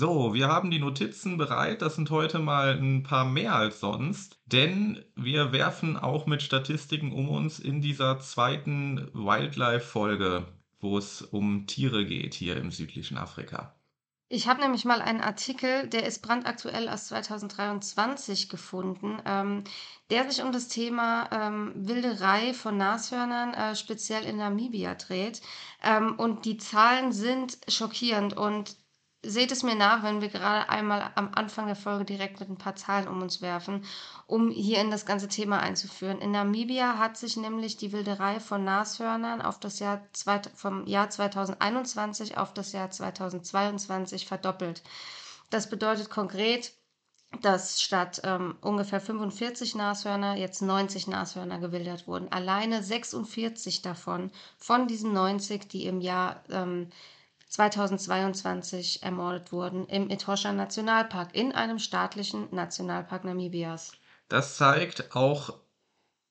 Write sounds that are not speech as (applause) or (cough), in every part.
So, wir haben die Notizen bereit. Das sind heute mal ein paar mehr als sonst, denn wir werfen auch mit Statistiken um uns in dieser zweiten Wildlife-Folge, wo es um Tiere geht hier im südlichen Afrika. Ich habe nämlich mal einen Artikel, der ist brandaktuell aus 2023 gefunden, ähm, der sich um das Thema ähm, Wilderei von Nashörnern äh, speziell in Namibia dreht. Ähm, und die Zahlen sind schockierend und seht es mir nach, wenn wir gerade einmal am Anfang der Folge direkt mit ein paar Zahlen um uns werfen, um hier in das ganze Thema einzuführen. In Namibia hat sich nämlich die Wilderei von Nashörnern auf das Jahr vom Jahr 2021 auf das Jahr 2022 verdoppelt. Das bedeutet konkret, dass statt ähm, ungefähr 45 Nashörner jetzt 90 Nashörner gewildert wurden. Alleine 46 davon von diesen 90, die im Jahr ähm, 2022 ermordet wurden im Etosha Nationalpark, in einem staatlichen Nationalpark Namibias. Das zeigt auch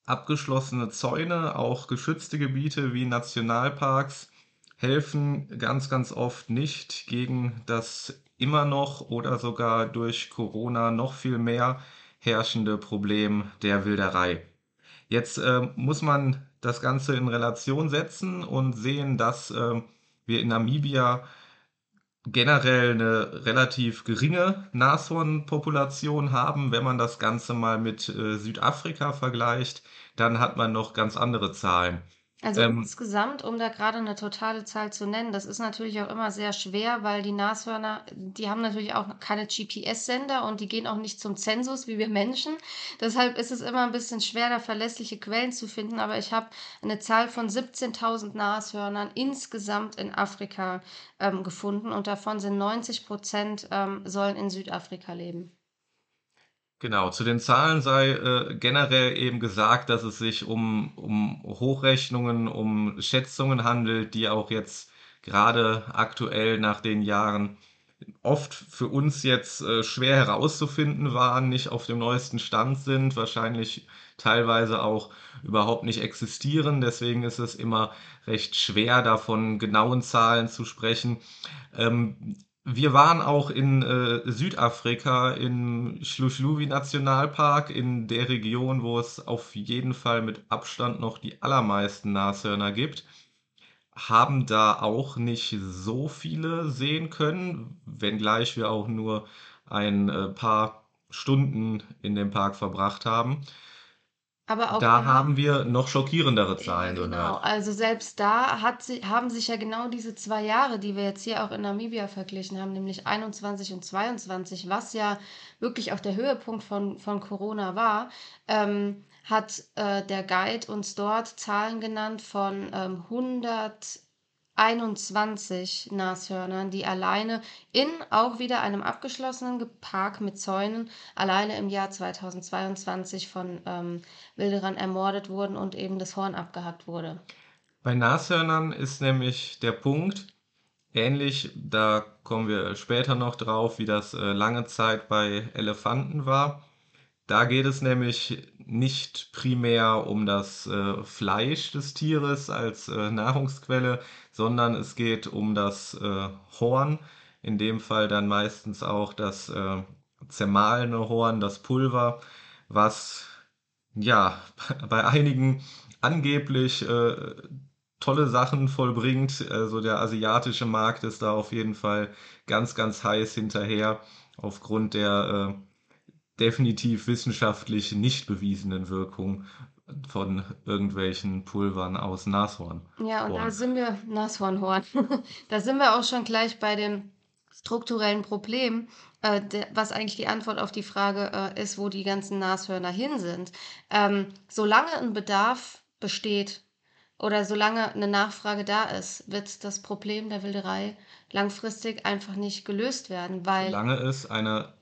abgeschlossene Zäune, auch geschützte Gebiete wie Nationalparks helfen ganz, ganz oft nicht gegen das immer noch oder sogar durch Corona noch viel mehr herrschende Problem der Wilderei. Jetzt äh, muss man das Ganze in Relation setzen und sehen, dass äh, wir in Namibia generell eine relativ geringe Nashornpopulation haben. Wenn man das Ganze mal mit äh, Südafrika vergleicht, dann hat man noch ganz andere Zahlen. Also ähm, insgesamt, um da gerade eine totale Zahl zu nennen, das ist natürlich auch immer sehr schwer, weil die Nashörner, die haben natürlich auch keine GPS-Sender und die gehen auch nicht zum Zensus wie wir Menschen. Deshalb ist es immer ein bisschen schwer, da verlässliche Quellen zu finden. Aber ich habe eine Zahl von 17.000 Nashörnern insgesamt in Afrika ähm, gefunden und davon sind 90 Prozent ähm, sollen in Südafrika leben. Genau, zu den Zahlen sei äh, generell eben gesagt, dass es sich um, um Hochrechnungen, um Schätzungen handelt, die auch jetzt gerade aktuell nach den Jahren oft für uns jetzt äh, schwer herauszufinden waren, nicht auf dem neuesten Stand sind, wahrscheinlich teilweise auch überhaupt nicht existieren. Deswegen ist es immer recht schwer, davon genauen Zahlen zu sprechen. Ähm, wir waren auch in äh, Südafrika, im Schluschluwi Nationalpark, in der Region, wo es auf jeden Fall mit Abstand noch die allermeisten Nashörner gibt. Haben da auch nicht so viele sehen können, wenngleich wir auch nur ein äh, paar Stunden in dem Park verbracht haben. Aber auch da haben wir noch schockierendere Zahlen genau. gehört. Also selbst da hat sie, haben sich ja genau diese zwei Jahre, die wir jetzt hier auch in Namibia verglichen haben, nämlich 21 und 22, was ja wirklich auch der Höhepunkt von, von Corona war, ähm, hat äh, der Guide uns dort Zahlen genannt von ähm, 100 21 Nashörnern, die alleine in auch wieder einem abgeschlossenen Park mit Zäunen alleine im Jahr 2022 von ähm, Wilderern ermordet wurden und eben das Horn abgehackt wurde. Bei Nashörnern ist nämlich der Punkt ähnlich, da kommen wir später noch drauf, wie das äh, lange Zeit bei Elefanten war. Da geht es nämlich nicht primär um das äh, Fleisch des Tieres als äh, Nahrungsquelle, sondern es geht um das äh, Horn, in dem Fall dann meistens auch das äh, zermahlene Horn, das Pulver, was ja (laughs) bei einigen angeblich äh, tolle Sachen vollbringt. Also der asiatische Markt ist da auf jeden Fall ganz, ganz heiß hinterher aufgrund der äh, definitiv wissenschaftlich nicht bewiesenen Wirkung von irgendwelchen Pulvern aus Nashorn. Ja, und da sind wir, Nashornhorn, (laughs) da sind wir auch schon gleich bei dem strukturellen Problem, äh, der, was eigentlich die Antwort auf die Frage äh, ist, wo die ganzen Nashörner hin sind. Ähm, solange ein Bedarf besteht oder solange eine Nachfrage da ist, wird das Problem der Wilderei langfristig einfach nicht gelöst werden, weil. Solange es eine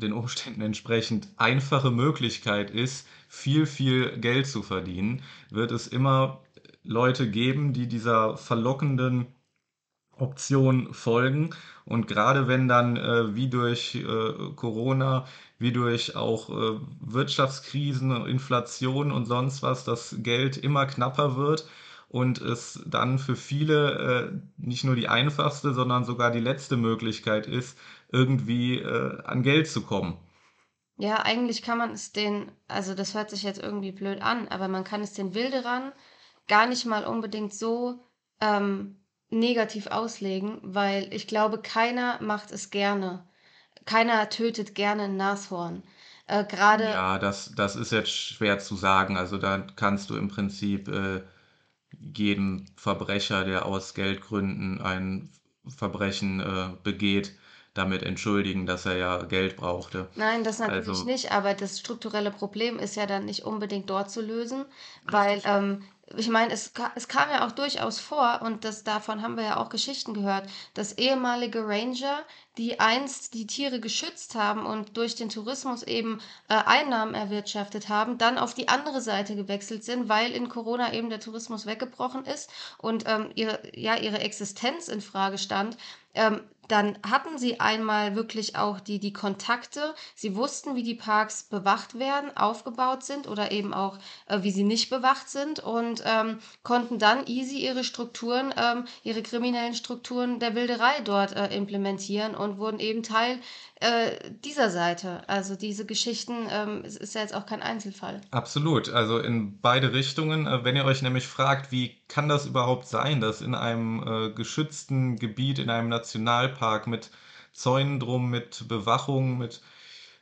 den Umständen entsprechend einfache Möglichkeit ist, viel, viel Geld zu verdienen, wird es immer Leute geben, die dieser verlockenden Option folgen. Und gerade wenn dann äh, wie durch äh, Corona, wie durch auch äh, Wirtschaftskrisen, Inflation und sonst was das Geld immer knapper wird und es dann für viele äh, nicht nur die einfachste, sondern sogar die letzte Möglichkeit ist, irgendwie äh, an Geld zu kommen. Ja, eigentlich kann man es den, also das hört sich jetzt irgendwie blöd an, aber man kann es den Wilderern gar nicht mal unbedingt so ähm, negativ auslegen, weil ich glaube, keiner macht es gerne. Keiner tötet gerne ein Nashorn. Äh, gerade. Ja, das, das ist jetzt schwer zu sagen. Also da kannst du im Prinzip äh, jedem Verbrecher, der aus Geldgründen ein Verbrechen äh, begeht, damit entschuldigen, dass er ja Geld brauchte. Nein, das natürlich Also, nicht, aber das strukturelle Problem ist ja dann nicht unbedingt dort zu lösen, weil ähm, ich meine, es, es kam ja auch durchaus vor, und das, davon haben wir ja auch Geschichten gehört, dass ehemalige Ranger, die einst die Tiere geschützt haben und durch den Tourismus eben äh, Einnahmen erwirtschaftet haben, dann auf die andere Seite gewechselt sind, weil in Corona eben der Tourismus weggebrochen ist und ähm, ihre, ja, ihre Existenz in Frage stand. Ähm, dann hatten sie einmal wirklich auch die, die Kontakte. Sie wussten, wie die Parks bewacht werden, aufgebaut sind oder eben auch, äh, wie sie nicht bewacht sind und ähm, konnten dann easy ihre Strukturen, ähm, ihre kriminellen Strukturen der Wilderei dort äh, implementieren und wurden eben Teil äh, dieser Seite. Also diese Geschichten, ähm, es ist ja jetzt auch kein Einzelfall. Absolut, also in beide Richtungen. Äh, Wenn ihr euch nämlich fragt, wie kann das überhaupt sein, dass in einem äh, geschützten Gebiet, in einem Nationalpark mit Zäunen drum, mit Bewachung, mit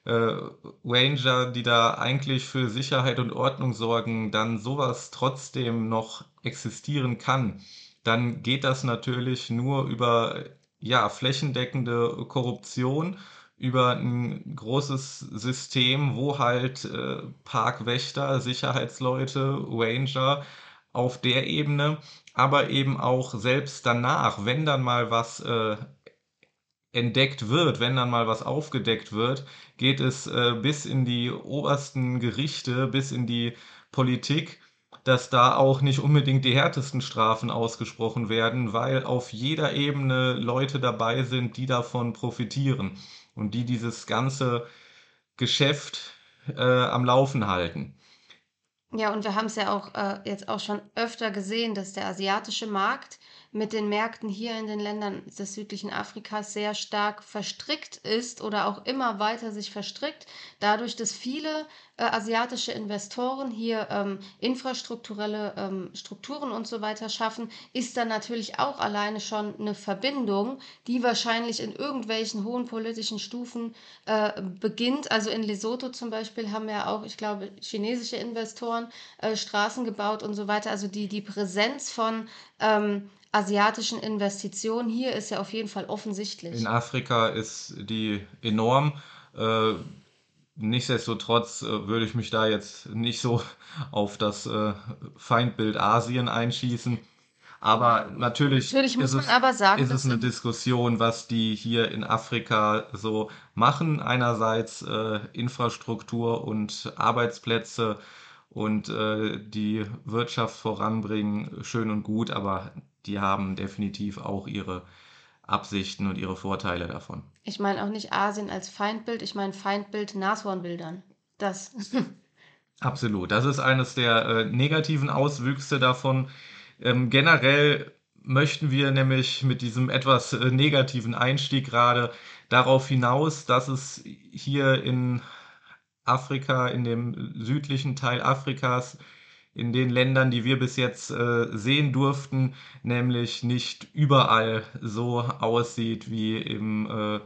äh, Ranger, die da eigentlich für Sicherheit und Ordnung sorgen, dann sowas trotzdem noch existieren kann, dann geht das natürlich nur über ja, flächendeckende Korruption über ein großes System, wo halt äh, Parkwächter, Sicherheitsleute, Ranger auf der Ebene, aber eben auch selbst danach, wenn dann mal was äh, entdeckt wird, wenn dann mal was aufgedeckt wird, geht es äh, bis in die obersten Gerichte, bis in die Politik, dass da auch nicht unbedingt die härtesten Strafen ausgesprochen werden, weil auf jeder Ebene Leute dabei sind, die davon profitieren und die dieses ganze Geschäft äh, am Laufen halten. Ja, und wir haben es ja auch äh, jetzt auch schon öfter gesehen, dass der asiatische Markt mit den Märkten hier in den Ländern des südlichen Afrikas sehr stark verstrickt ist oder auch immer weiter sich verstrickt, dadurch, dass viele äh, asiatische Investoren hier ähm, infrastrukturelle ähm, Strukturen und so weiter schaffen, ist dann natürlich auch alleine schon eine Verbindung, die wahrscheinlich in irgendwelchen hohen politischen Stufen äh, beginnt. Also in Lesotho zum Beispiel haben ja auch, ich glaube, chinesische Investoren äh, Straßen gebaut und so weiter. Also die, die Präsenz von ähm, asiatischen Investitionen hier ist ja auf jeden Fall In offensichtlich. Afrika ist die enorm. Äh, nichtsdestotrotz äh, würde ich mich da jetzt nicht so (laughs) auf das äh, Feindbild Asien einschießen. Aber natürlich Natürlich ist es, aber sagen, ist es eine in Diskussion, was die hier in Afrika so machen. Einerseits Infrastruktur und Arbeitsplätze und äh, die Wirtschaft voranbringen, schön und gut, aber die haben definitiv auch ihre Absichten und ihre Vorteile davon. Ich meine auch nicht Asien als Feindbild, ich meine Feindbild Nashornbildern. Das. (laughs) (laughs) Absolut. Das ist eines der äh, negativen Auswüchse davon. Ähm, generell möchten wir nämlich mit diesem etwas äh, negativen Einstieg gerade darauf hinaus, dass es hier in Afrika, in dem südlichen Teil Afrikas, in den Ländern, die wir bis jetzt äh, sehen durften, nämlich nicht überall so aussieht wie im äh,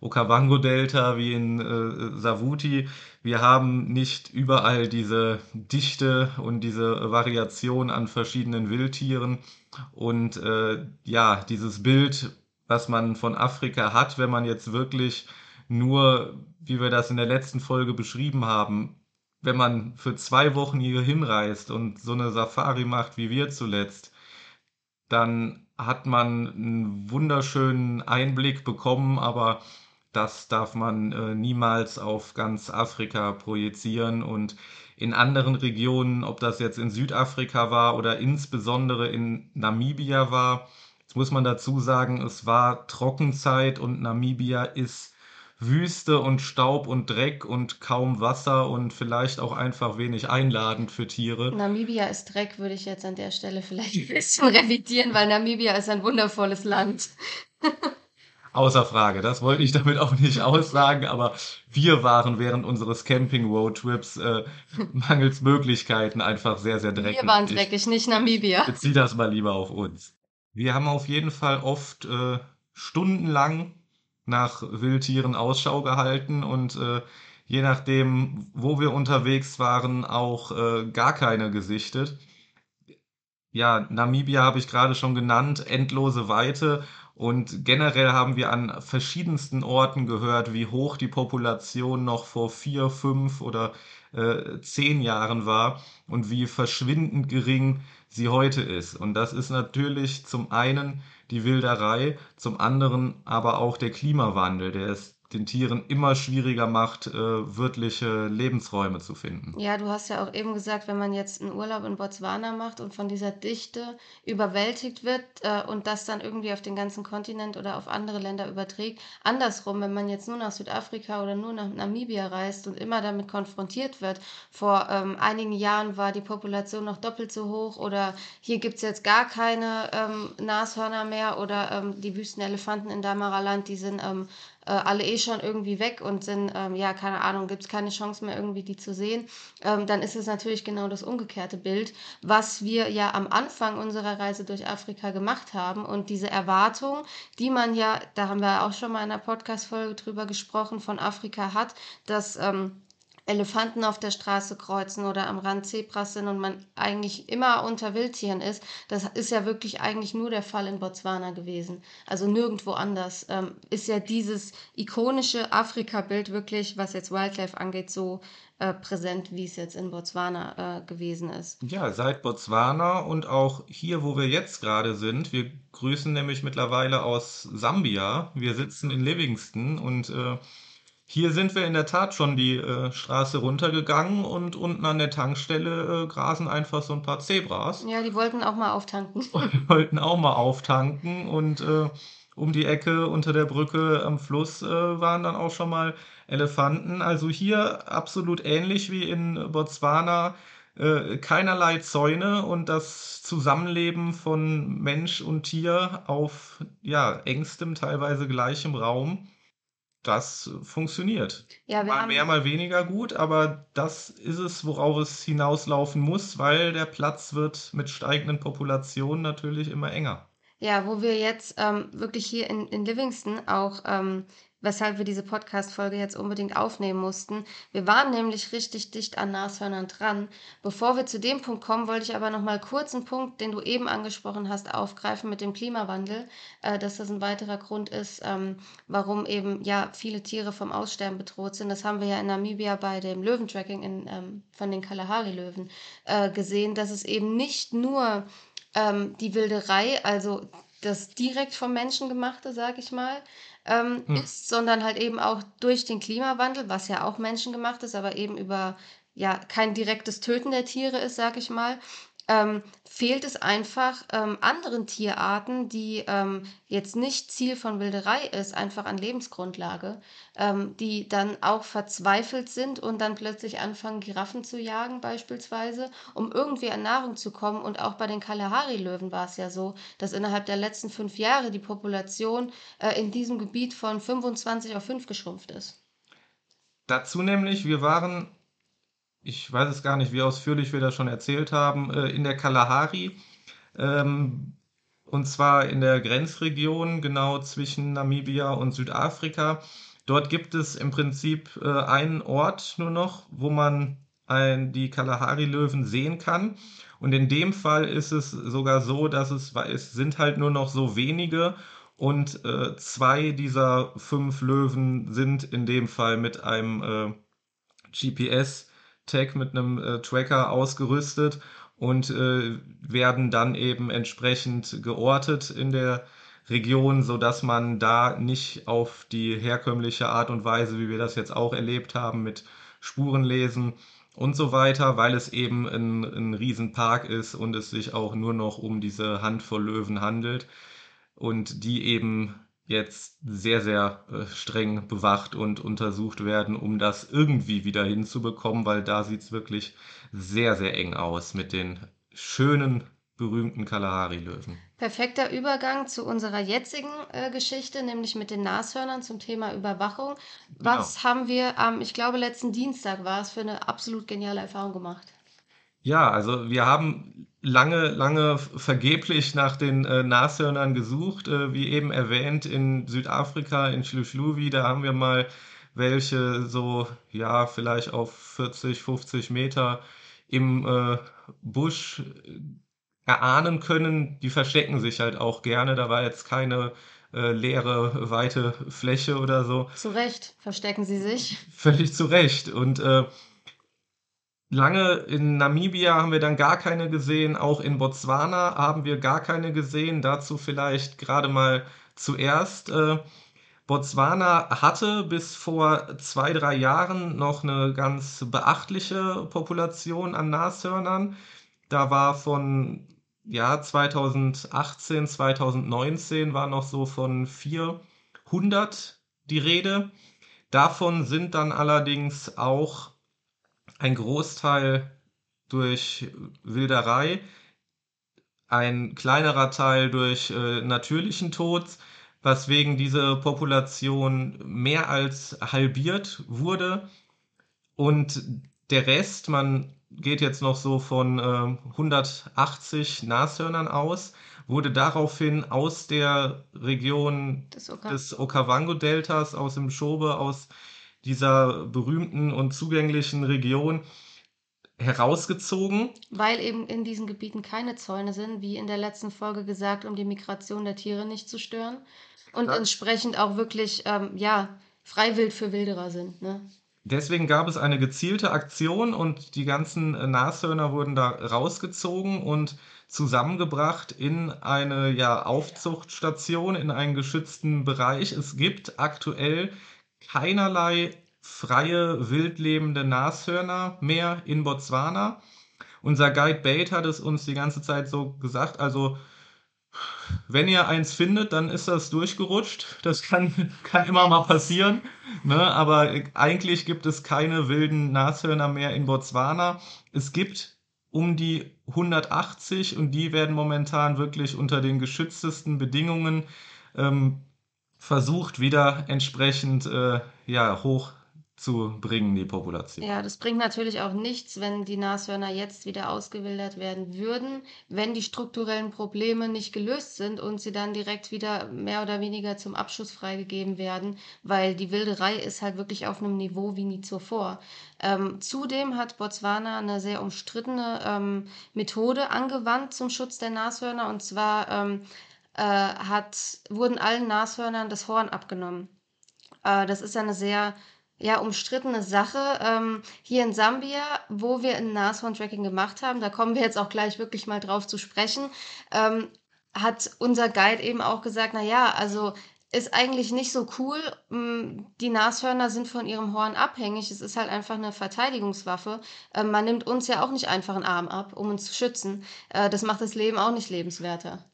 Okavango-Delta, wie in äh, Savuti. Wir haben nicht überall diese Dichte und diese Variation an verschiedenen Wildtieren und äh, ja, dieses Bild, was man von Afrika hat, wenn man jetzt wirklich nur, wie wir das in der letzten Folge beschrieben haben, wenn man für zwei Wochen hier hinreist und so eine Safari macht wie wir zuletzt, dann hat man einen wunderschönen Einblick bekommen, aber das darf man äh, niemals auf ganz Afrika projizieren und in anderen Regionen, ob das jetzt in Südafrika war oder insbesondere in Namibia war. Jetzt muss man dazu sagen, es war Trockenzeit und Namibia ist Wüste und Staub und Dreck und kaum Wasser und vielleicht auch einfach wenig einladend für Tiere. Namibia ist Dreck, würde ich jetzt an der Stelle vielleicht ein bisschen revidieren, weil Namibia ist ein wundervolles Land. (laughs) Außer Frage, das wollte ich damit auch nicht aussagen, aber wir waren während unseres Camping-Roadtrips äh, mangels Möglichkeiten einfach sehr, sehr dreckig. Wir waren dreckig, nicht Namibia. Bezieh das mal lieber auf uns. Wir haben auf jeden Fall oft äh, stundenlang nach Wildtieren Ausschau gehalten und äh, je nachdem, wo wir unterwegs waren, auch äh, gar keine gesichtet. Ja, Namibia habe ich gerade schon genannt, endlose Weite und generell haben wir an verschiedensten Orten gehört, wie hoch die Population noch vor vier, fünf oder äh, zehn Jahren war und wie verschwindend gering sie heute ist. Und das ist natürlich zum einen die Wilderei, zum anderen aber auch der Klimawandel, der es den Tieren immer schwieriger macht, äh, wirkliche Lebensräume zu finden. Ja, du hast ja auch eben gesagt, wenn man jetzt einen Urlaub in Botswana macht und von dieser Dichte überwältigt wird äh, und das dann irgendwie auf den ganzen Kontinent oder auf andere Länder überträgt. Andersrum, wenn man jetzt nur nach Südafrika oder nur nach Namibia reist und immer damit konfrontiert wird, vor ähm, einigen Jahren war die Population noch doppelt so hoch oder hier gibt es jetzt gar keine ähm, Nashörner mehr oder ähm, die Wüstenelefanten in Damaraland, die sind ähm, äh, alle eh schon irgendwie weg und sind, ähm, ja, keine Ahnung, gibt es keine Chance mehr irgendwie die zu sehen, ähm, dann ist es natürlich genau das umgekehrte Bild, was wir ja am Anfang unserer Reise durch Afrika gemacht haben. Und diese Erwartung, die man ja, da haben wir auch schon mal in einer Podcast-Folge drüber gesprochen, von Afrika hat, dass ähm, Elefanten auf der Straße kreuzen oder am Rand Zebras sind und man eigentlich immer unter Wildtieren ist, das ist ja wirklich eigentlich nur der Fall in Botswana gewesen. Also nirgendwo anders ähm, ist ja dieses ikonische Afrika-Bild wirklich, was jetzt Wildlife angeht, so äh, präsent, wie es jetzt in Botswana äh, gewesen ist. Ja, seit Botswana und auch hier, wo wir jetzt gerade sind. Wir grüßen nämlich mittlerweile aus Sambia. Wir sitzen in Livingston und äh, hier sind wir in der Tat schon die äh, Straße runtergegangen und unten an der Tankstelle äh, grasen einfach so ein paar Zebras. Ja, die wollten auch mal auftanken. (laughs) Die wollten auch mal auftanken und äh, um die Ecke unter der Brücke am Fluss äh, waren dann auch schon mal Elefanten. Also hier absolut ähnlich wie in Botswana. Äh, keinerlei Zäune und das Zusammenleben von Mensch und Tier auf ja, engstem, teilweise gleichem Raum das funktioniert. Ja, mal mehr, mal weniger gut, aber das ist es, worauf es hinauslaufen muss, weil der Platz wird mit steigenden Populationen natürlich immer enger. Ja, wo wir jetzt ähm, wirklich hier in, in Livingston auch ähm, weshalb wir diese Podcast-Folge jetzt unbedingt aufnehmen mussten. Wir waren nämlich richtig dicht an Nashörnern dran. Bevor wir zu dem Punkt kommen, wollte ich aber noch mal kurz einen Punkt, den du eben angesprochen hast, aufgreifen mit dem Klimawandel, äh, dass das ein weiterer Grund ist, ähm, warum eben ja viele Tiere vom Aussterben bedroht sind. Das haben wir ja in Namibia bei dem Löwentracking in, ähm, von den Kalahari-Löwen äh, gesehen, dass es eben nicht nur ähm, die Wilderei, also das direkt vom Menschen gemachte, sage ich mal, ähm, hm. ist, sondern halt eben auch durch den Klimawandel, was ja auch menschengemacht ist, aber eben über ja kein direktes Töten der Tiere ist, sag ich mal, ähm, fehlt es einfach ähm, anderen Tierarten, die ähm, jetzt nicht Ziel von Wilderei ist, einfach an Lebensgrundlage, ähm, die dann auch verzweifelt sind und dann plötzlich anfangen, Giraffen zu jagen beispielsweise, um irgendwie an Nahrung zu kommen. Und auch bei den Kalahari-Löwen war es ja so, dass innerhalb der letzten fünf Jahre die Population äh, in diesem Gebiet von 25 auf 5 geschrumpft ist. Dazu nämlich, wir waren ich weiß es gar nicht, wie ausführlich wir das schon erzählt haben, äh, in der Kalahari. Ähm, und zwar in der Grenzregion genau zwischen Namibia und Südafrika. Dort gibt es im Prinzip äh, einen Ort nur noch, wo man ein, die Kalahari-Löwen sehen kann. Und in dem Fall ist es sogar so, dass es, es sind halt nur noch so wenige und äh, zwei dieser fünf Löwen sind in dem Fall mit einem äh, GPS Tag mit einem äh, Tracker ausgerüstet und äh, werden dann eben entsprechend geortet in der Region, so dass man da nicht auf die herkömmliche Art und Weise, wie wir das jetzt auch erlebt haben, mit Spurenlesen und so weiter, weil es eben ein, ein Riesenpark ist und es sich auch nur noch um diese Handvoll Löwen handelt und die eben jetzt sehr, sehr äh, streng bewacht und untersucht werden, um das irgendwie wieder hinzubekommen, weil da sieht es wirklich sehr, sehr eng aus mit den schönen, berühmten Kalahari-Löwen. Perfekter Übergang zu unserer jetzigen äh, Geschichte, nämlich mit den Nashörnern zum Thema Überwachung. Was Genau. haben wir am, ich glaube, letzten Dienstag war es, für eine absolut geniale Erfahrung gemacht? Ja, also wir haben lange, lange vergeblich nach den äh, Nashörnern gesucht. Äh, wie eben erwähnt, in Südafrika, in Xluxluwi, da haben wir mal welche so, ja, vielleicht auf 40, 50 Meter im äh, Busch erahnen können. Die verstecken sich halt auch gerne. Da war jetzt keine äh, leere, weite Fläche oder so. Zu Recht verstecken sie sich. Völlig zu Recht. Und äh, Lange in Namibia haben wir dann gar keine gesehen, auch in Botswana haben wir gar keine gesehen. Dazu vielleicht gerade mal zuerst. Äh, Botswana hatte bis vor zwei, drei Jahren noch eine ganz beachtliche Population an Nashörnern. Da war von ja, 2018, 2019 war noch so von 400 die Rede. Davon sind dann allerdings auch ein Großteil durch Wilderei, ein kleinerer Teil durch äh, natürlichen Tod, weswegen diese Population mehr als halbiert wurde. Und der Rest, man geht jetzt noch so von äh, 180 Nashörnern aus, wurde daraufhin aus der Region Oka des Okavango-Deltas, aus dem Schobe, aus dieser berühmten und zugänglichen Region herausgezogen. Weil eben in diesen Gebieten keine Zäune sind, wie in der letzten Folge gesagt, um die Migration der Tiere nicht zu stören. Und Ja. entsprechend auch wirklich, ähm, ja, freiwild für Wilderer sind. Ne? Deswegen gab es eine gezielte Aktion und die ganzen äh, Nashörner wurden da rausgezogen und zusammengebracht in eine ja, Aufzuchtstation, in einen geschützten Bereich. Es gibt aktuell keinerlei freie, wildlebende Nashörner mehr in Botswana. Unser Guide Bate hat es uns die ganze Zeit so gesagt, also wenn ihr eins findet, dann ist das durchgerutscht. Das kann, kann immer mal passieren. Ne? Aber eigentlich gibt es keine wilden Nashörner mehr in Botswana. Es gibt um die 180 und die werden momentan wirklich unter den geschütztesten Bedingungen ähm, versucht, wieder entsprechend äh, ja, hoch zu bringen, die Population. Ja, das bringt natürlich auch nichts, wenn die Nashörner jetzt wieder ausgewildert werden würden, wenn die strukturellen Probleme nicht gelöst sind und sie dann direkt wieder mehr oder weniger zum Abschuss freigegeben werden, weil die Wilderei ist halt wirklich auf einem Niveau wie nie zuvor. Ähm, zudem hat Botswana eine sehr umstrittene ähm, Methode angewandt zum Schutz der Nashörner und zwar ähm, äh, hat, wurden allen Nashörnern das Horn abgenommen. Äh, das ist eine sehr ja, umstrittene Sache. Ähm, hier in Sambia, wo wir ein Nashorn-Tracking gemacht haben, da kommen wir jetzt auch gleich wirklich mal drauf zu sprechen, ähm, hat unser Guide eben auch gesagt, na ja, also ist eigentlich nicht so cool. Mm, Die Nashörner sind von ihrem Horn abhängig. Es ist halt einfach eine Verteidigungswaffe. Ähm, man nimmt uns ja auch nicht einfach einen Arm ab, um uns zu schützen. Äh, das macht das Leben auch nicht lebenswerter.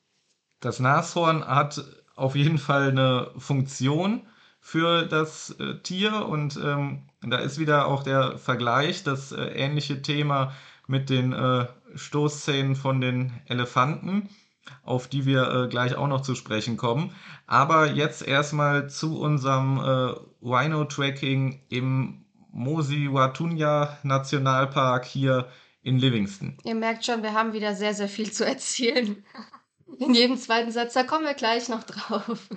Das Nashorn hat auf jeden Fall eine Funktion für das äh, Tier und ähm, da ist wieder auch der Vergleich, das äh, ähnliche Thema mit den äh, Stoßzähnen von den Elefanten, auf die wir äh, gleich auch noch zu sprechen kommen. Aber jetzt erstmal zu unserem äh, Rhino-Tracking im Mosi-Oa-Tunya Nationalpark hier in Livingston. Ihr merkt schon, wir haben wieder sehr, sehr viel zu erzählen. In jedem zweiten Satz, da kommen wir gleich noch drauf.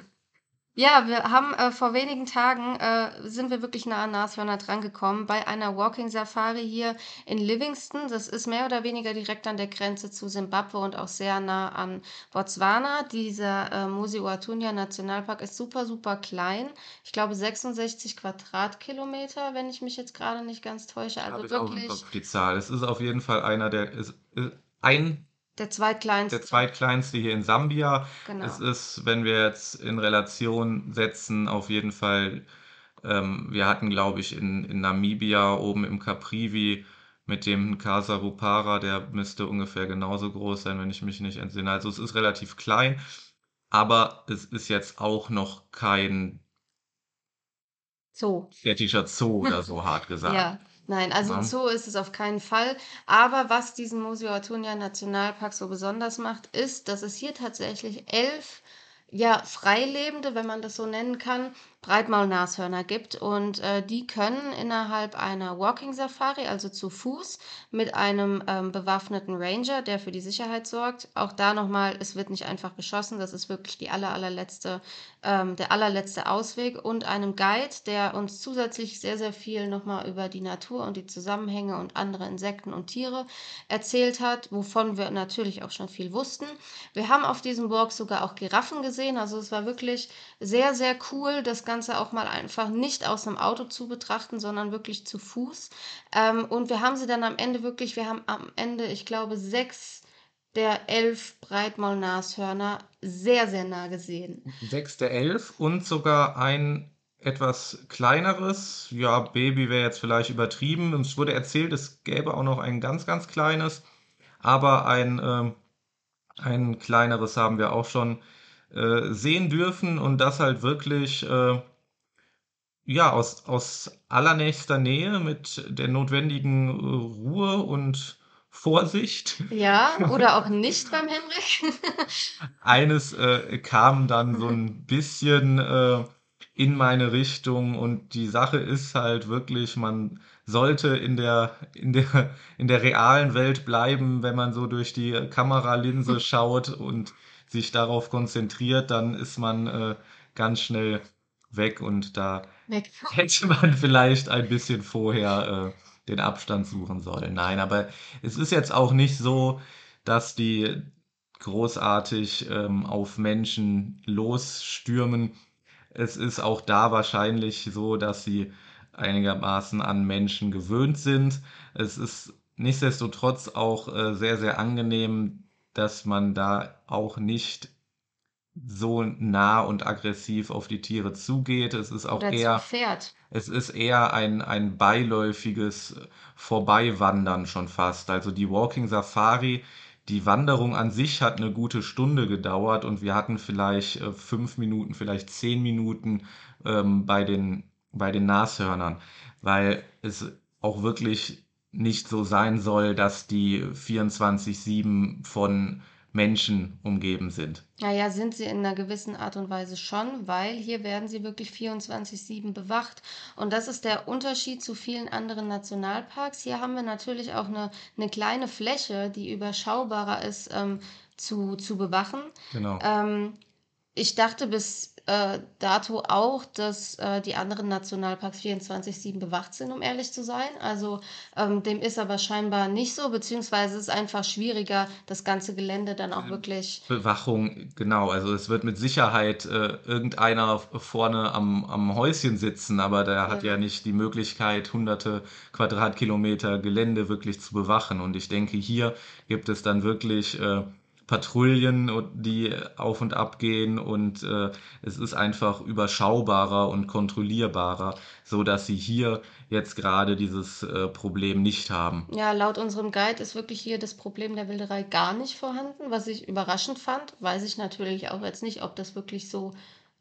Ja, wir haben äh, vor wenigen Tagen äh, sind wir wirklich nah an Nashörner drangekommen bei einer Walking Safari hier in Livingston. Das ist mehr oder weniger direkt an der Grenze zu Simbabwe und auch sehr nah an Botswana. Dieser äh, Musi-Oa-Tunya Nationalpark ist super, super klein. Ich glaube 66 Quadratkilometer, wenn ich mich jetzt gerade nicht ganz täusche. Also Habe ich auch im wirklich Kopf die Zahl. Es ist auf jeden Fall einer der, ist, ist ein der der zweitkleinste. zweitkleinste hier in Sambia. Genau. Es ist, wenn wir jetzt in Relation setzen, auf jeden Fall, ähm, wir hatten, glaube ich, in, in Namibia oben im Caprivi mit dem Casa Rupara, der müsste ungefähr genauso groß sein, wenn ich mich nicht entsinne. Also es ist relativ klein. aber es ist jetzt auch noch kein Zoo. städtischer Zoo oder so, hart (laughs) gesagt. Ja, nein, also ein? Zoo ist es auf keinen Fall. Aber was diesen Mosi-Oa-Tunya Nationalpark so besonders macht, ist, dass es hier tatsächlich elf ja, Freilebende, wenn man das so nennen kann, Breitmaulnashörner gibt. Und äh, die können innerhalb einer Walking Safari, also zu Fuß, mit einem ähm, bewaffneten Ranger, der für die Sicherheit sorgt. Auch da nochmal, es wird nicht einfach geschossen, das ist wirklich die aller, allerletzte, ähm, der allerletzte Ausweg. Und einem Guide, der uns zusätzlich sehr, sehr viel nochmal über die Natur und die Zusammenhänge und andere Insekten und Tiere erzählt hat, wovon wir natürlich auch schon viel wussten. Wir haben auf diesem Walk sogar auch Giraffen gesehen, also es war wirklich sehr, sehr cool, das Ganze auch mal einfach nicht aus einem Auto zu betrachten, sondern wirklich zu Fuß. Ähm, und wir haben sie dann am Ende wirklich, wir haben am Ende, ich glaube, sechs der elf Breitmaulnashörner sehr, sehr nah gesehen. Sechs der elf und sogar ein etwas kleineres, ja, Baby wäre jetzt vielleicht übertrieben. Uns wurde erzählt, es gäbe auch noch ein ganz, ganz kleines, aber ein, ähm, ein kleineres haben wir auch schon äh, sehen dürfen und das halt wirklich äh, ja aus, aus allernächster Nähe mit der notwendigen äh, Ruhe und Vorsicht. Ja, (laughs) oder auch nicht beim Henrik. (laughs) Eines äh, kam dann so ein bisschen äh, in meine Richtung und die Sache ist halt wirklich, man sollte in der, in der, in der realen Welt bleiben, wenn man so durch die Kameralinse (laughs) schaut und sich darauf konzentriert, dann ist man äh, ganz schnell weg und da Weg. (laughs) hätte man vielleicht ein bisschen vorher äh, den Abstand suchen sollen. Nein, aber es ist jetzt auch nicht so, dass die großartig ähm, auf Menschen losstürmen. Es ist auch da wahrscheinlich so, dass sie einigermaßen an Menschen gewöhnt sind. Es ist nichtsdestotrotz auch äh, sehr, sehr angenehm, dass man da auch nicht so nah und aggressiv auf die Tiere zugeht. Es ist auch Oder eher, Pferd. es ist eher ein, ein beiläufiges Vorbeiwandern schon fast. Also die Walking Safari, die Wanderung an sich hat eine gute Stunde gedauert und wir hatten vielleicht äh, fünf Minuten, vielleicht zehn Minuten ähm, bei den, bei den Nashörnern, weil es auch wirklich nicht so sein soll, dass die 24/7 von Menschen umgeben sind. Naja, sind sie in einer gewissen Art und Weise schon, weil hier werden sie wirklich 24/7 bewacht. Und das ist der Unterschied zu vielen anderen Nationalparks. Hier haben wir natürlich auch eine, eine kleine Fläche, die überschaubarer ist, ähm, zu, zu bewachen. Genau. Ähm, ich dachte bis äh, dato auch, dass äh, die anderen Nationalparks 24/7 bewacht sind, um ehrlich zu sein. Also ähm, dem ist aber scheinbar nicht so, beziehungsweise es ist einfach schwieriger, das ganze Gelände dann auch wirklich. Bewachung, genau. Also es wird mit Sicherheit äh, irgendeiner vorne am, am Häuschen sitzen, aber der hat Ja. ja nicht die Möglichkeit, hunderte Quadratkilometer Gelände wirklich zu bewachen. Und ich denke, hier gibt es dann wirklich äh, Patrouillen, die auf und ab gehen und äh, es ist einfach überschaubarer und kontrollierbarer, so dass sie hier jetzt gerade dieses äh, Problem nicht haben. Ja, laut unserem Guide ist wirklich hier das Problem der Wilderei gar nicht vorhanden, was ich überraschend fand. Weiß ich natürlich auch jetzt nicht, ob das wirklich so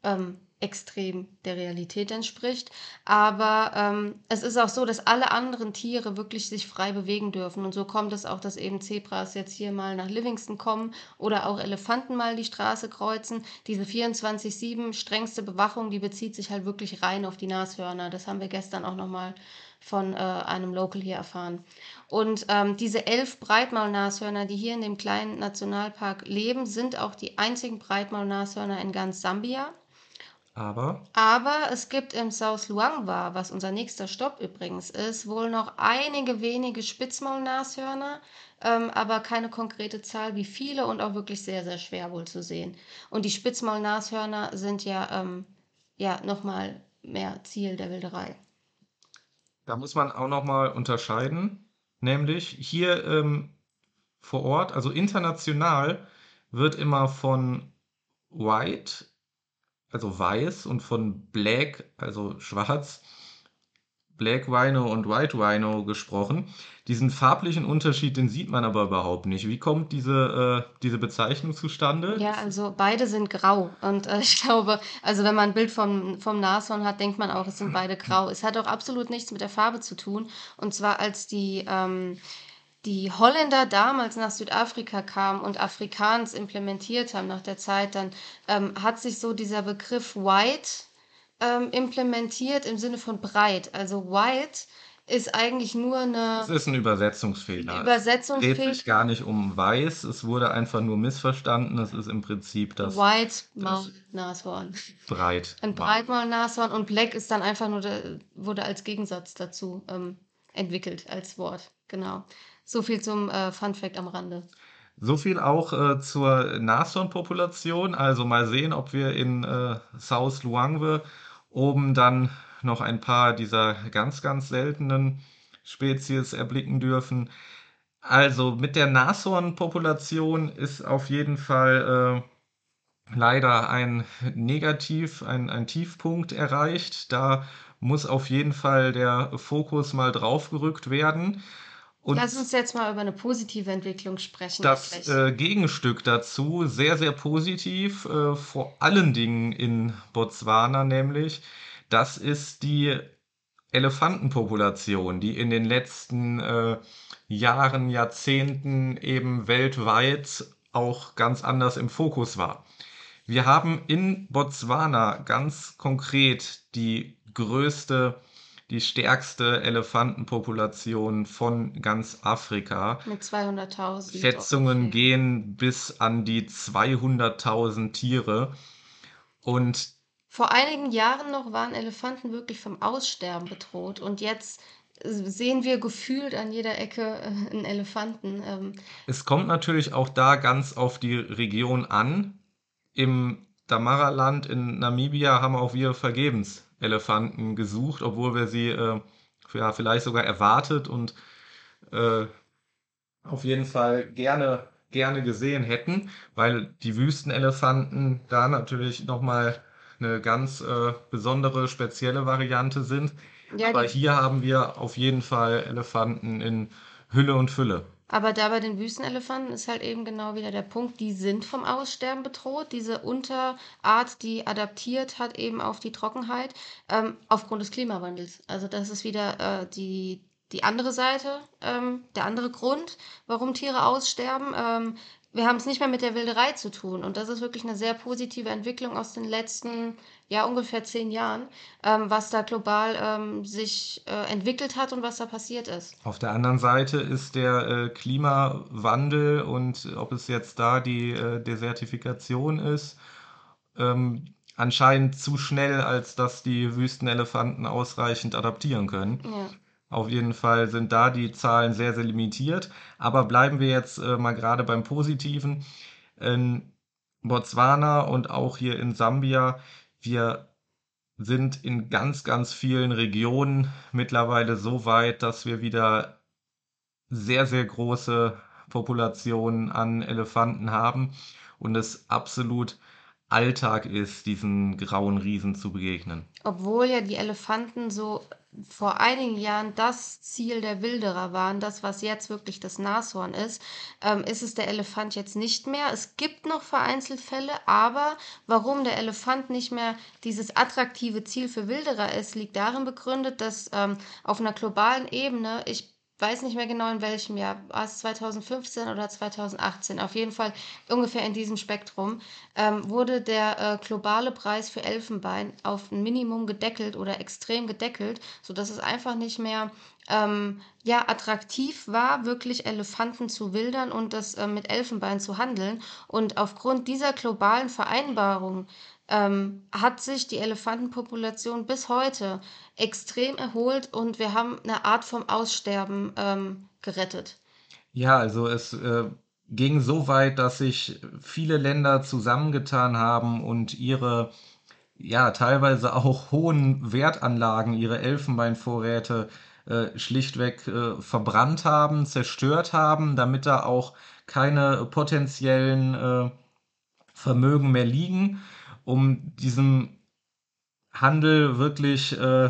ähm, extrem der Realität entspricht. Aber ähm, es ist auch so, dass alle anderen Tiere wirklich sich frei bewegen dürfen. Und so kommt es auch, dass eben Zebras jetzt hier mal nach Livingston kommen oder auch Elefanten mal die Straße kreuzen. Diese 24/7 strengste Bewachung, die bezieht sich halt wirklich rein auf die Nashörner. Das haben wir gestern auch nochmal von äh, einem Local hier erfahren. Und ähm, diese elf Breitmaulnashörner, die hier in dem kleinen Nationalpark leben, sind auch die einzigen Breitmaulnashörner in ganz Sambia. Aber Aber es gibt im South Luangwa, was unser nächster Stopp übrigens ist, wohl noch einige wenige Spitzmaulnashörner, ähm, aber keine konkrete Zahl, wie viele und auch wirklich sehr, sehr schwer wohl zu sehen. Und die Spitzmaulnashörner sind ja, ähm, ja nochmal mehr Ziel der Wilderei. Da muss man auch noch mal unterscheiden, nämlich hier ähm, vor Ort, also international, wird immer von White, also weiß, und von Black, also schwarz, Black Rhino und White Rhino gesprochen. Diesen farblichen Unterschied, den sieht man aber überhaupt nicht. Wie kommt diese, äh, diese Bezeichnung zustande? Ja, also beide sind grau. Und äh, (laughs) ich glaube, also wenn man ein Bild vom, vom Nashorn hat, denkt man auch, es sind beide grau. Es hat auch absolut nichts mit der Farbe zu tun. Und zwar als die, ähm, die Holländer damals nach Südafrika kamen und Afrikaans implementiert haben nach der Zeit, dann ähm, hat sich so dieser Begriff White ähm, implementiert im Sinne von breit. Also White ist eigentlich nur eine. Es ist ein Übersetzungsfehler. Übersetzungsfehler. Es dreht sich gar nicht um weiß, es wurde einfach nur missverstanden. Es ist im Prinzip das. White Maulnashorn. Breit. Ein Breitmaulnashorn und Black ist dann einfach nur, wurde als Gegensatz dazu ähm, entwickelt, als Wort. Genau. So viel zum äh, Fun Fact am Rande. So viel auch äh, zur Nashornpopulation. Also mal sehen, ob wir in äh, South Luangwe oben dann noch ein paar dieser ganz, ganz seltenen Spezies erblicken dürfen. Also mit der Nashornpopulation ist auf jeden Fall äh, leider ein Negativ, ein, ein Tiefpunkt erreicht. Da muss auf jeden Fall der Fokus mal draufgerückt werden. Und Lass uns jetzt mal über eine positive Entwicklung sprechen. Das äh, Gegenstück dazu, sehr, sehr positiv, äh, vor allen Dingen in Botswana nämlich, das ist die Elefantenpopulation, die in den letzten äh, Jahren, Jahrzehnten eben weltweit auch ganz anders im Fokus war. Wir haben in Botswana ganz konkret die größte, die stärkste Elefantenpopulation von ganz Afrika. Mit 200.000. Schätzungen okay. gehen bis an die 200.000 Tiere. Und vor einigen Jahren noch waren Elefanten wirklich vom Aussterben bedroht und jetzt sehen wir gefühlt an jeder Ecke äh, einen Elefanten. Ähm. Es kommt natürlich auch da ganz auf die Region an. Im Damara-Land in Namibia haben auch wir vergebens Elefanten gesucht, obwohl wir sie äh, ja, vielleicht sogar erwartet und äh, auf jeden Fall gerne, gerne gesehen hätten, weil die Wüstenelefanten da natürlich nochmal eine ganz äh, besondere, spezielle Variante sind. Ja, Aber hier haben wir auf jeden Fall Elefanten in Hülle und Fülle. Aber da bei den Wüstenelefanten ist halt eben genau wieder der Punkt, die sind vom Aussterben bedroht. Diese Unterart, die adaptiert hat eben auf die Trockenheit ähm, aufgrund des Klimawandels. Also das ist wieder äh, die, die andere Seite, ähm, der andere Grund, warum Tiere aussterben. Ähm, wir haben es nicht mehr mit der Wilderei zu tun. Und das ist wirklich eine sehr positive Entwicklung aus den letzten, ja, ungefähr zehn Jahren, ähm, was da global ähm, sich äh, entwickelt hat und was da passiert ist. Auf der anderen Seite ist der äh, Klimawandel und ob es jetzt da die äh, Desertifikation ist, ähm, anscheinend zu schnell, als dass die Wüstenelefanten ausreichend adaptieren können. Ja. Auf jeden Fall sind da die Zahlen sehr, sehr limitiert. Aber bleiben wir jetzt äh, mal gerade beim Positiven. In Botswana und auch hier in Sambia, wir sind in ganz, ganz vielen Regionen mittlerweile so weit, dass wir wieder sehr, sehr große Populationen an Elefanten haben und es absolut Alltag ist, diesen grauen Riesen zu begegnen. Obwohl ja die Elefanten so vor einigen Jahren das Ziel der Wilderer waren, das, was jetzt wirklich das Nashorn ist, ähm, ist es der Elefant jetzt nicht mehr. Es gibt noch vereinzelt Fälle, aber warum der Elefant nicht mehr dieses attraktive Ziel für Wilderer ist, liegt darin begründet, dass ähm, auf einer globalen Ebene, ich weiß nicht mehr genau in welchem Jahr, war es 2015 oder 2018, auf jeden Fall ungefähr in diesem Spektrum, ähm, wurde der äh, globale Preis für Elfenbein auf ein Minimum gedeckelt oder extrem gedeckelt, sodass es einfach nicht mehr ähm, ja, attraktiv war, wirklich Elefanten zu wildern und das äh, mit Elfenbein zu handeln. Und aufgrund dieser globalen Vereinbarung ähm, hat sich die Elefantenpopulation bis heute extrem erholt und wir haben eine Art vom Aussterben ähm, gerettet. Ja, also es äh, ging so weit, dass sich viele Länder zusammengetan haben und ihre ja teilweise auch hohen Wertanlagen, ihre Elfenbeinvorräte äh, schlichtweg äh, verbrannt haben, zerstört haben, damit da auch keine potenziellen äh, Vermögen mehr liegen um diesem Handel wirklich äh,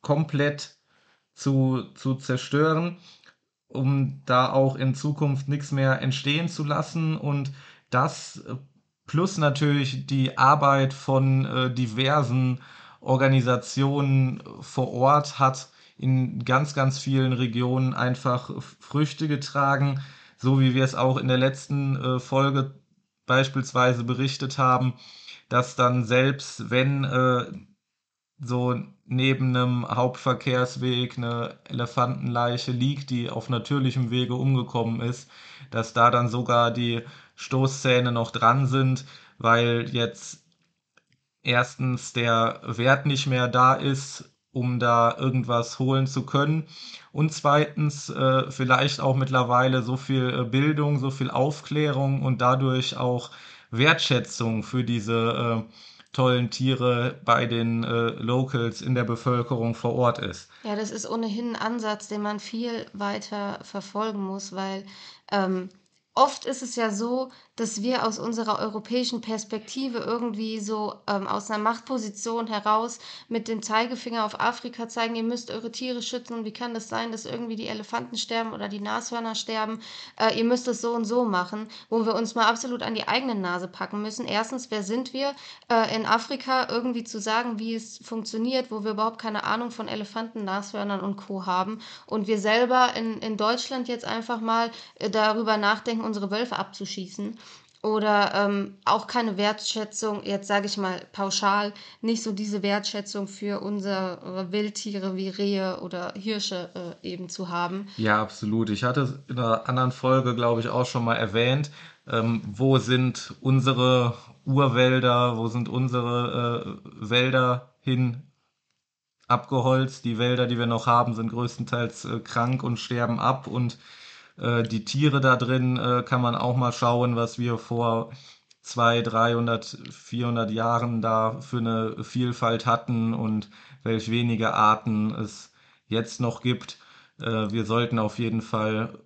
komplett zu, zu zerstören, um da auch in Zukunft nichts mehr entstehen zu lassen. Und das plus natürlich die Arbeit von äh, diversen Organisationen vor Ort hat in ganz, ganz vielen Regionen einfach Früchte getragen, so wie wir es auch in der letzten äh, Folge beispielsweise berichtet haben, dass dann selbst wenn äh, so neben einem Hauptverkehrsweg eine Elefantenleiche liegt, die auf natürlichem Wege umgekommen ist, dass da dann sogar die Stoßzähne noch dran sind, weil jetzt erstens der Wert nicht mehr da ist, um da irgendwas holen zu können. Und zweitens äh, vielleicht auch mittlerweile so viel äh, Bildung, so viel Aufklärung und dadurch auch Wertschätzung für diese äh, tollen Tiere bei den äh, Locals in der Bevölkerung vor Ort ist. Ja, das ist ohnehin ein Ansatz, den man viel weiter verfolgen muss, weil ähm, oft ist es ja so, dass wir aus unserer europäischen Perspektive irgendwie so ähm, aus einer Machtposition heraus mit dem Zeigefinger auf Afrika zeigen, ihr müsst eure Tiere schützen und wie kann das sein, dass irgendwie die Elefanten sterben oder die Nashörner sterben, äh, ihr müsst es so und so machen, wo wir uns mal absolut an die eigene Nase packen müssen. Erstens, wer sind wir äh, in Afrika irgendwie zu sagen, wie es funktioniert, wo wir überhaupt keine Ahnung von Elefanten, Nashörnern und Co. haben und wir selber in, in Deutschland jetzt einfach mal äh, darüber nachdenken, unsere Wölfe abzuschießen oder ähm, auch keine Wertschätzung, jetzt sage ich mal pauschal, nicht so diese Wertschätzung für unsere Wildtiere wie Rehe oder Hirsche äh, eben zu haben. Ja, absolut. Ich hatte es in einer anderen Folge, glaube ich, auch schon mal erwähnt. Ähm, wo sind unsere Urwälder, wo sind unsere äh, Wälder hin abgeholzt? Die Wälder, die wir noch haben, sind größtenteils äh, krank und sterben ab und äh, die Tiere da drin äh, kann man auch mal schauen, was wir vor 200, 300, 400 Jahren da für eine Vielfalt hatten und welch wenige Arten es jetzt noch gibt. Äh, wir sollten auf jeden Fall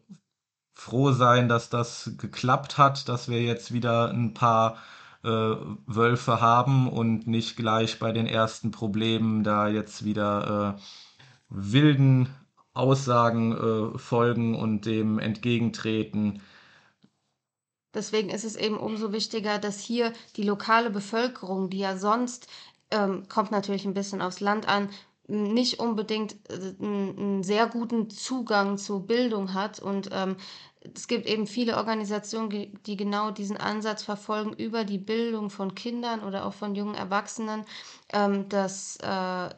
froh sein, dass das geklappt hat, dass wir jetzt wieder ein paar äh, Wölfe haben und nicht gleich bei den ersten Problemen da jetzt wieder äh, wilden Aussagen äh, folgen und dem entgegentreten. Deswegen ist es eben umso wichtiger, dass hier die lokale Bevölkerung, die ja sonst, ähm, kommt natürlich ein bisschen aufs Land an, nicht unbedingt äh, einen sehr guten Zugang zur Bildung hat. Und ähm, es gibt eben viele Organisationen, die genau diesen Ansatz verfolgen, über die Bildung von Kindern oder auch von jungen Erwachsenen, ähm, dass äh,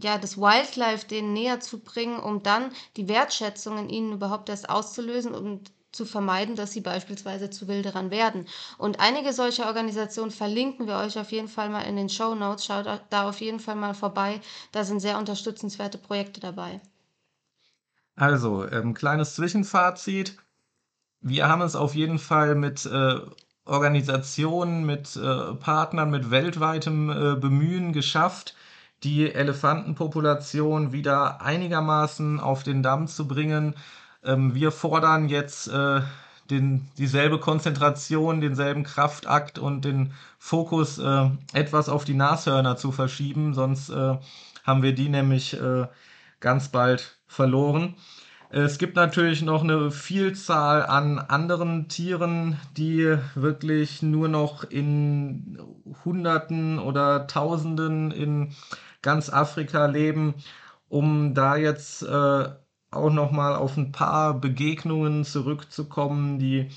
ja, das Wildlife denen näher zu bringen, um dann die Wertschätzung in ihnen überhaupt erst auszulösen und zu vermeiden, dass sie beispielsweise zu Wilderern werden. Und einige solcher Organisationen verlinken wir euch auf jeden Fall mal in den Show Notes. Schaut da auf jeden Fall mal vorbei. Da sind sehr unterstützenswerte Projekte dabei. Also, ähm, kleines Zwischenfazit. Wir haben es auf jeden Fall mit äh, Organisationen, mit äh, Partnern, mit weltweitem äh, Bemühen geschafft, die Elefantenpopulation wieder einigermaßen auf den Damm zu bringen. Ähm, wir fordern jetzt äh, den, dieselbe Konzentration, denselben Kraftakt und den Fokus äh, etwas auf die Nashörner zu verschieben, sonst äh, haben wir die nämlich äh, ganz bald verloren. Es gibt natürlich noch eine Vielzahl an anderen Tieren, die wirklich nur noch in Hunderten oder Tausenden in ganz Afrika leben, um da jetzt äh, auch noch mal auf ein paar Begegnungen zurückzukommen, die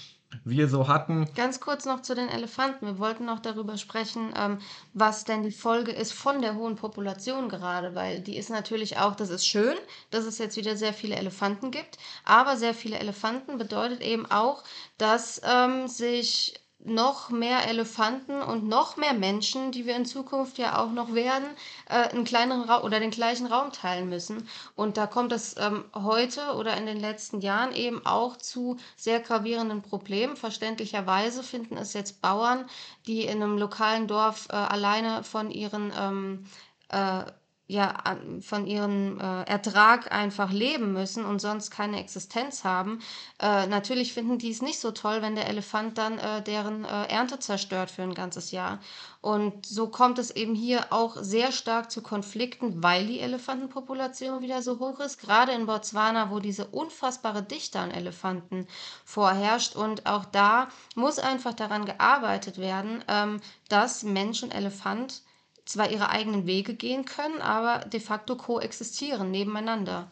wir so hatten. Ganz kurz noch zu den Elefanten. Wir wollten noch darüber sprechen, ähm, was denn die Folge ist von der hohen Population gerade, weil die ist natürlich auch, das ist schön, dass es jetzt wieder sehr viele Elefanten gibt, aber sehr viele Elefanten bedeutet eben auch, dass ähm, sich noch mehr Elefanten und noch mehr Menschen, die wir in Zukunft ja auch noch werden, äh, einen kleineren Raum oder den gleichen Raum teilen müssen. Und da kommt es ähm, heute oder in den letzten Jahren eben auch zu sehr gravierenden Problemen. Verständlicherweise finden es jetzt Bauern, die in einem lokalen Dorf äh, alleine von ihren ähm, äh, ja von ihrem äh, Ertrag einfach leben müssen und sonst keine Existenz haben. Äh, natürlich finden die es nicht so toll, wenn der Elefant dann äh, deren äh, Ernte zerstört für ein ganzes Jahr. Und so kommt es eben hier auch sehr stark zu Konflikten, weil die Elefantenpopulation wieder so hoch ist. Gerade in Botswana, wo diese unfassbare Dichte an Elefanten vorherrscht. Und auch da muss einfach daran gearbeitet werden, ähm, dass Mensch und Elefant zwar ihre eigenen Wege gehen können, aber de facto koexistieren nebeneinander.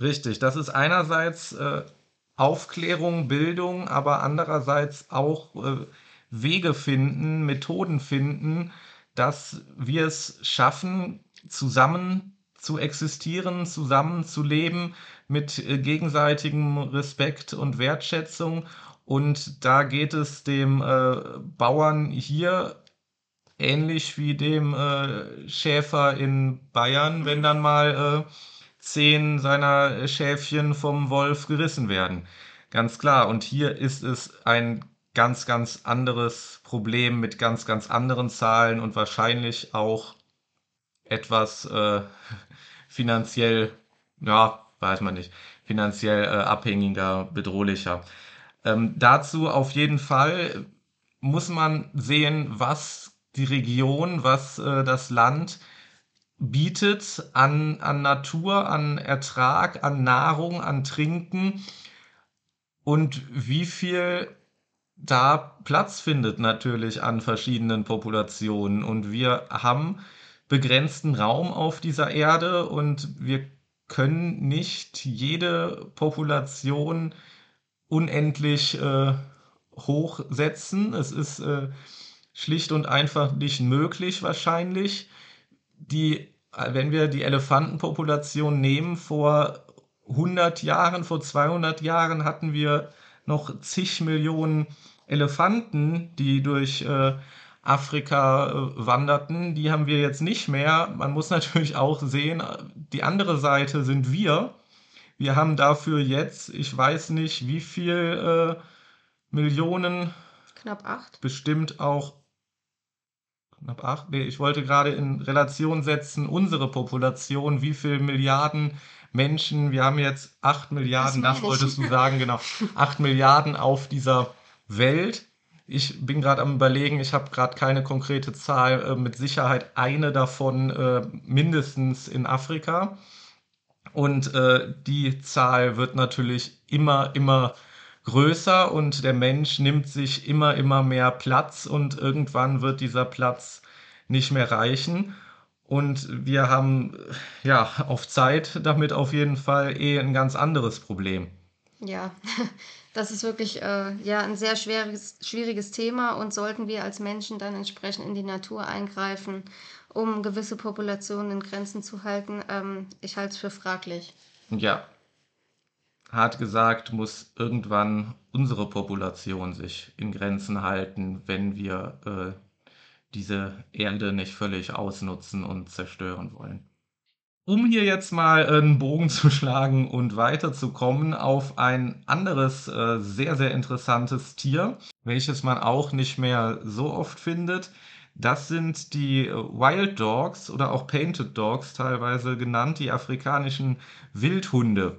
Richtig, das ist einerseits äh, Aufklärung, Bildung, aber andererseits auch äh, Wege finden, Methoden finden, dass wir es schaffen, zusammen zu existieren, zusammen zu leben mit äh, gegenseitigem Respekt und Wertschätzung. Und da geht es dem äh, Bauern hier ähnlich wie dem äh, Schäfer in Bayern, wenn dann mal äh, zehn seiner Schäfchen vom Wolf gerissen werden. Ganz klar. Und hier ist es ein ganz, ganz anderes Problem mit ganz, ganz anderen Zahlen und wahrscheinlich auch etwas äh, (laughs) finanziell, ja, weiß man nicht, finanziell äh, abhängiger, bedrohlicher. Ähm, dazu auf jeden Fall muss man sehen, was die Region, was äh, das Land bietet an, an Natur, an Ertrag, an Nahrung, an Trinken und wie viel da Platz findet natürlich an verschiedenen Populationen. Und wir haben begrenzten Raum auf dieser Erde und wir können nicht jede Population unendlich äh, hochsetzen. Es ist äh, schlicht und einfach nicht möglich wahrscheinlich. Die, wenn wir die Elefantenpopulation nehmen, vor 100 Jahren, vor 200 Jahren hatten wir noch zig Millionen Elefanten, die durch äh, Afrika äh, wanderten. Die haben wir jetzt nicht mehr. Man muss natürlich auch sehen, die andere Seite sind wir. Wir haben dafür jetzt, ich weiß nicht, wie viel äh, Millionen. Knapp acht. Bestimmt auch knapp acht, nee, ich wollte gerade in Relation setzen, unsere Population, wie viele Milliarden Menschen, wir haben jetzt acht Milliarden, das, das wolltest du sagen, genau, acht Milliarden auf dieser Welt. Ich bin gerade am überlegen, ich habe gerade keine konkrete Zahl, äh, mit Sicherheit eine davon äh, mindestens in Afrika. Und äh, die Zahl wird natürlich immer, immer größer und der Mensch nimmt sich immer, immer mehr Platz und irgendwann wird dieser Platz nicht mehr reichen. Und wir haben ja auf Zeit damit auf jeden Fall eh ein ganz anderes Problem. Ja, (laughs) das ist wirklich äh, ja, ein sehr schwieriges, schwieriges Thema und sollten wir als Menschen dann entsprechend in die Natur eingreifen, um gewisse Populationen in Grenzen zu halten, ähm, ich halte es für fraglich. Ja, hart gesagt, muss irgendwann unsere Population sich in Grenzen halten, wenn wir äh, diese Erde nicht völlig ausnutzen und zerstören wollen. Um hier jetzt mal einen Bogen zu schlagen und weiterzukommen auf ein anderes äh, sehr, sehr interessantes Tier, welches man auch nicht mehr so oft findet. Das sind die Wild Dogs oder auch Painted Dogs teilweise genannt, die afrikanischen Wildhunde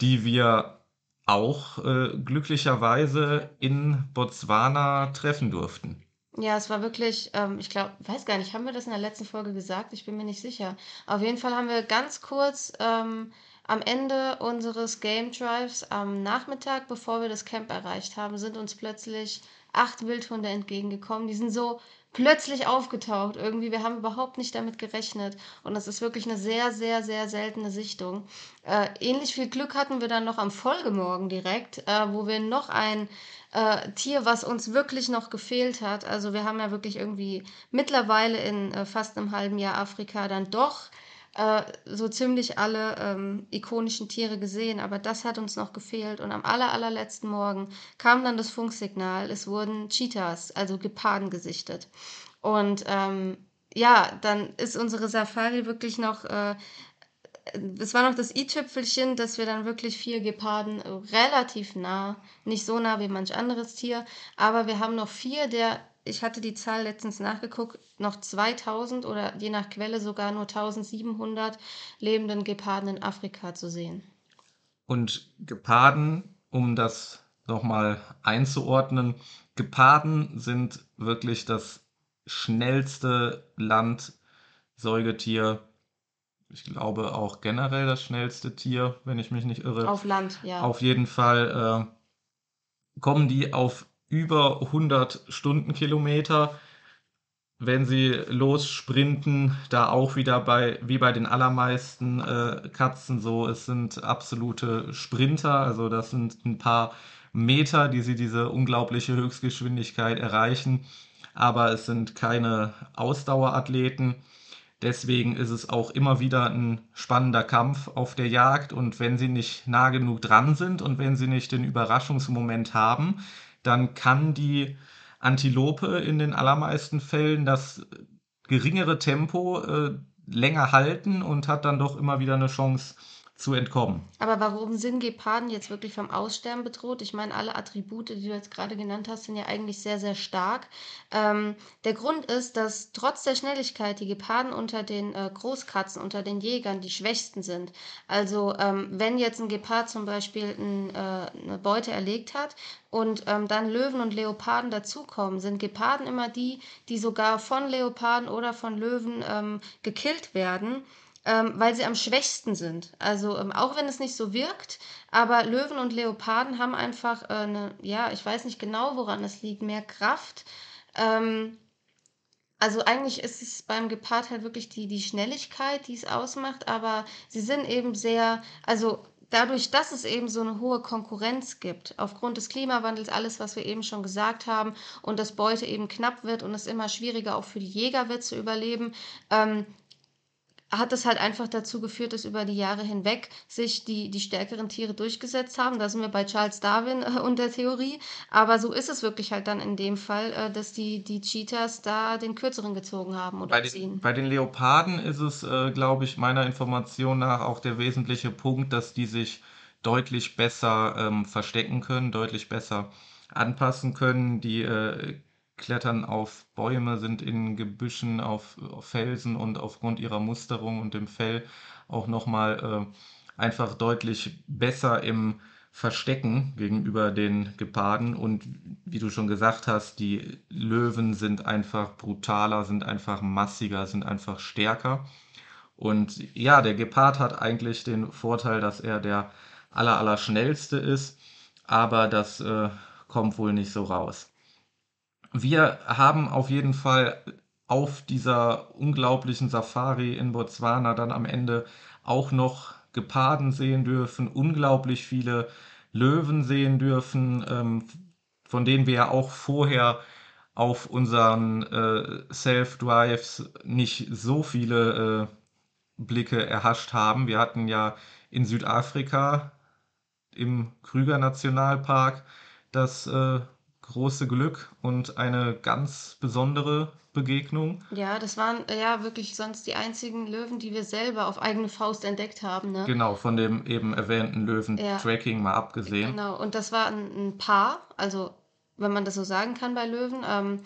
die wir auch äh, glücklicherweise in Botswana treffen durften. Ja, es war wirklich, ähm, ich glaube, weiß gar nicht, haben wir das in der letzten Folge gesagt? Ich bin mir nicht sicher. Auf jeden Fall haben wir ganz kurz ähm, am Ende unseres Game Drives am Nachmittag, bevor wir das Camp erreicht haben, sind uns plötzlich acht Wildhunde entgegengekommen. Die sind so plötzlich aufgetaucht. Irgendwie, wir haben überhaupt nicht damit gerechnet. Und das ist wirklich eine sehr, sehr, sehr seltene Sichtung. Äh, ähnlich viel Glück hatten wir dann noch am Folgemorgen direkt, äh, wo wir noch ein äh, Tier, was uns wirklich noch gefehlt hat. Also wir haben ja wirklich irgendwie mittlerweile in äh, fast einem halben Jahr Afrika dann doch äh, so ziemlich alle ähm, ikonischen Tiere gesehen, aber das hat uns noch gefehlt. Und am aller, allerletzten Morgen kam dann das Funksignal, es wurden Cheetahs, also Geparden gesichtet. Und ähm, ja, dann ist unsere Safari wirklich noch äh, es war noch das i-Tüpfelchen, dass wir dann wirklich vier Geparden relativ nah, nicht so nah wie manch anderes Tier, aber wir haben noch vier der ich hatte die Zahl letztens nachgeguckt, noch 2000 oder je nach Quelle sogar nur 1700 lebenden Geparden in Afrika zu sehen. Und Geparden, um das nochmal einzuordnen, Geparden sind wirklich das schnellste Landsäugetier. Ich glaube auch generell das schnellste Tier, wenn ich mich nicht irre. Auf Land, ja. Auf jeden Fall äh, kommen die auf über 100 Stundenkilometer. Wenn sie lossprinten, da auch wieder bei, wie bei den allermeisten äh, Katzen so, es sind absolute Sprinter, also das sind ein paar Meter, die sie diese unglaubliche Höchstgeschwindigkeit erreichen, aber es sind keine Ausdauerathleten. Deswegen ist es auch immer wieder ein spannender Kampf auf der Jagd und wenn sie nicht nah genug dran sind und wenn sie nicht den Überraschungsmoment haben, dann kann die Antilope in den allermeisten Fällen das geringere Tempo äh, länger halten und hat dann doch immer wieder eine Chance zu entkommen. Aber warum sind Geparden jetzt wirklich vom Aussterben bedroht? Ich meine, alle Attribute, die du jetzt gerade genannt hast, sind ja eigentlich sehr, sehr stark. Ähm, der Grund ist, dass trotz der Schnelligkeit die Geparden unter den äh, Großkatzen, unter den Jägern die schwächsten sind. Also ähm, wenn jetzt ein Gepard zum Beispiel ein, äh, eine Beute erlegt hat und ähm, dann Löwen und Leoparden dazukommen, sind Geparden immer die, die sogar von Leoparden oder von Löwen ähm, gekillt werden ähm, weil sie am schwächsten sind. Also ähm, auch wenn es nicht so wirkt, aber Löwen und Leoparden haben einfach äh, eine, ja, ich weiß nicht genau, woran es liegt, mehr Kraft. Ähm, also eigentlich ist es beim Gepard halt wirklich die, die Schnelligkeit, die es ausmacht, aber sie sind eben sehr, also dadurch, dass es eben so eine hohe Konkurrenz gibt, aufgrund des Klimawandels, alles, was wir eben schon gesagt haben, und das Beute eben knapp wird und es immer schwieriger auch für die Jäger wird zu überleben, ähm, hat es halt einfach dazu geführt, dass über die Jahre hinweg sich die, die stärkeren Tiere durchgesetzt haben. Da sind wir bei Charles Darwin äh, und der Theorie. Aber so ist es wirklich halt dann in dem Fall, äh, dass die, die Cheetahs da den kürzeren gezogen haben oder bei den, Bei den Leoparden ist es, äh, glaube ich, meiner Information nach auch der wesentliche Punkt, dass die sich deutlich besser ähm, verstecken können, deutlich besser anpassen können. Die äh, klettern auf Bäume, sind in Gebüschen, auf, auf Felsen und aufgrund ihrer Musterung und dem Fell auch nochmal äh, einfach deutlich besser im Verstecken gegenüber den Geparden. Und wie du schon gesagt hast, die Löwen sind einfach brutaler, sind einfach massiger, sind einfach stärker. Und ja, der Gepard hat eigentlich den Vorteil, dass er der aller, aller schnellste ist, aber das äh, kommt wohl nicht so raus wir haben auf jeden Fall auf dieser unglaublichen Safari in Botswana dann am Ende auch noch Geparden sehen dürfen, unglaublich viele Löwen sehen dürfen, ähm, von denen wir ja auch vorher auf unseren äh, Self-Drives nicht so viele äh, Blicke erhascht haben. Wir hatten ja in Südafrika im Krüger Nationalpark das äh, große Glück und eine ganz besondere Begegnung. Ja, das waren äh, ja wirklich sonst die einzigen Löwen, die wir selber auf eigene Faust entdeckt haben. Ne? Genau, von dem eben erwähnten Löwen-Tracking ja. mal abgesehen. Genau, und das war ein, ein, Paar, also wenn man das so sagen kann bei Löwen. Ähm,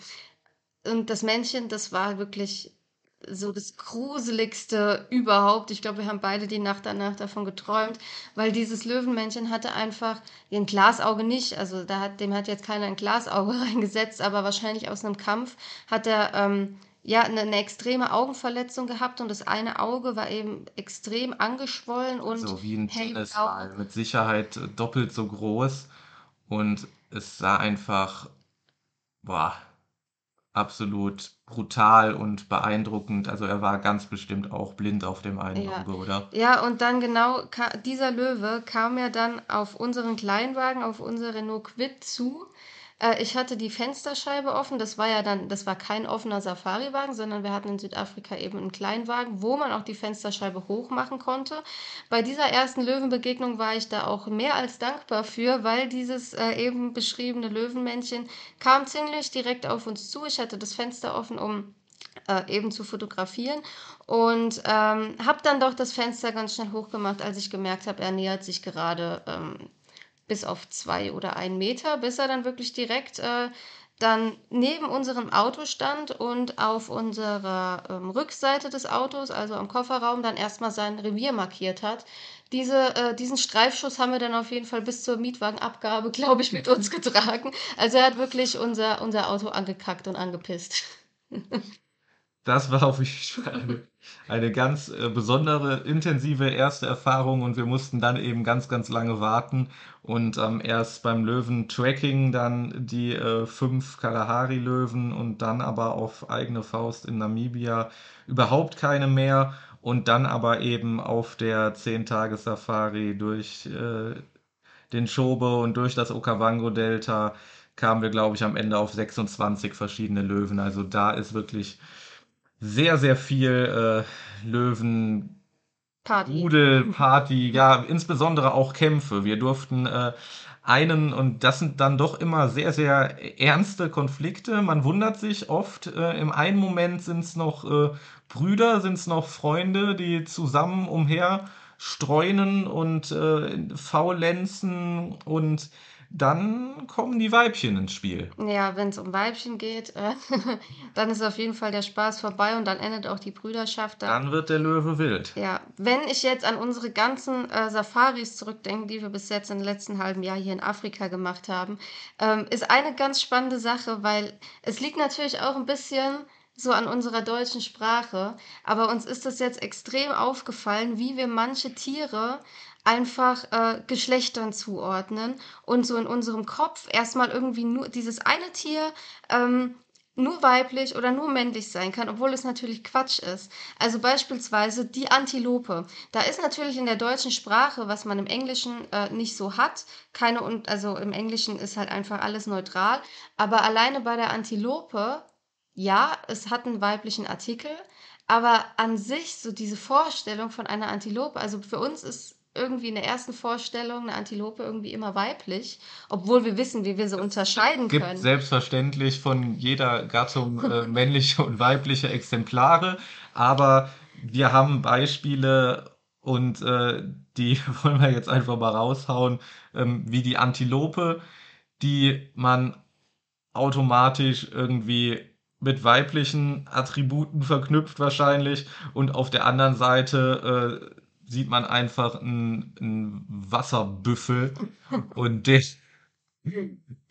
und das Männchen, das war wirklich so das Gruseligste überhaupt. Ich glaube, wir haben beide die Nacht danach davon geträumt, weil dieses Löwenmännchen hatte einfach ein Glasauge nicht. Also da hat, dem hat jetzt keiner ein Glasauge (laughs) reingesetzt, aber wahrscheinlich aus einem Kampf hat er ähm, ja eine, eine, extreme Augenverletzung gehabt und das eine Auge war eben extrem angeschwollen und so wie ein Tennisball mit Sicherheit doppelt so groß und es sah einfach boah absolut brutal und beeindruckend. Also er war ganz bestimmt auch blind auf dem einen ja. Auge, oder? Ja, und dann genau, dieser Löwe kam ja dann auf unseren Kleinwagen, auf unsere Renault Quid zu äh, ich hatte die Fensterscheibe offen. Das war ja dann, das war kein offener Safari-Wagen, sondern wir hatten in Südafrika eben einen Kleinwagen, wo man auch die Fensterscheibe hoch machen konnte. Bei dieser ersten Löwenbegegnung war ich da auch mehr als dankbar für, weil dieses äh, eben beschriebene Löwenmännchen kam ziemlich direkt auf uns zu. Ich hatte das Fenster offen, um äh, eben zu fotografieren und ähm, habe dann doch das Fenster ganz schnell hochgemacht, als ich gemerkt habe, er nähert sich gerade ähm, bis auf zwei oder einen Meter, bis er dann wirklich direkt äh, dann neben unserem Auto stand und auf unserer ähm, Rückseite des Autos, also am Kofferraum, dann erstmal sein Revier markiert hat. Diese, äh, diesen Streifschuss haben wir dann auf jeden Fall bis zur Mietwagenabgabe, (laughs) glaube ich, mit uns getragen. Also er hat wirklich unser, unser Auto angekackt und angepisst. (laughs) Das war auf jeden Fall eine, eine ganz äh, besondere, intensive erste Erfahrung und wir mussten dann eben ganz, ganz lange warten und ähm, erst beim Löwen-Tracking dann die äh, fünf Kalahari-Löwen und dann aber auf eigene Faust in Namibia überhaupt keine mehr und dann aber eben auf der 10-Tages-Safari durch äh, den Chobe und durch das Okavango-Delta kamen wir, glaube ich, am Ende auf 26 verschiedene Löwen. Also da ist wirklich sehr, sehr viel äh, Löwen. Party. Rudel, Party, ja, insbesondere auch Kämpfe. Wir durften äh, einen, und das sind dann doch immer sehr, sehr ernste Konflikte. Man wundert sich oft, äh, im einen Moment sind es noch äh, Brüder, sind es noch Freunde, die zusammen umher streunen und äh, faulenzen und dann kommen die Weibchen ins Spiel. Ja, wenn es um Weibchen geht, äh, (laughs) dann ist auf jeden Fall der Spaß vorbei und dann endet auch die Brüderschaft. Dann, dann wird der Löwe wild. Ja, wenn ich jetzt an unsere ganzen äh, Safaris zurückdenke, die wir bis jetzt im letzten halben Jahr hier in Afrika gemacht haben, ähm, ist eine ganz spannende Sache, weil es liegt natürlich auch ein bisschen so an unserer deutschen Sprache, aber uns ist das jetzt extrem aufgefallen, wie wir manche Tiere einfach äh, Geschlechtern zuordnen und so in unserem Kopf erstmal irgendwie nur dieses eine Tier ähm, nur weiblich oder nur männlich sein kann, obwohl es natürlich Quatsch ist. Also beispielsweise die Antilope. Da ist natürlich in der deutschen Sprache, was man im Englischen äh, nicht so hat, keine und also im Englischen ist halt einfach alles neutral, aber alleine bei der Antilope, ja, es hat einen weiblichen Artikel, aber an sich so diese Vorstellung von einer Antilope, also für uns ist irgendwie in der ersten Vorstellung eine Antilope irgendwie immer weiblich, obwohl wir wissen, wie wir sie unterscheiden gibt können. selbstverständlich von jeder Gattung äh, männliche und weibliche Exemplare, aber wir haben Beispiele und äh, die (laughs) wollen wir jetzt einfach mal raushauen, ähm, wie die Antilope, die man automatisch irgendwie mit weiblichen Attributen verknüpft wahrscheinlich und auf der anderen Seite äh, sieht man einfach einen, einen Wasserbüffel und der,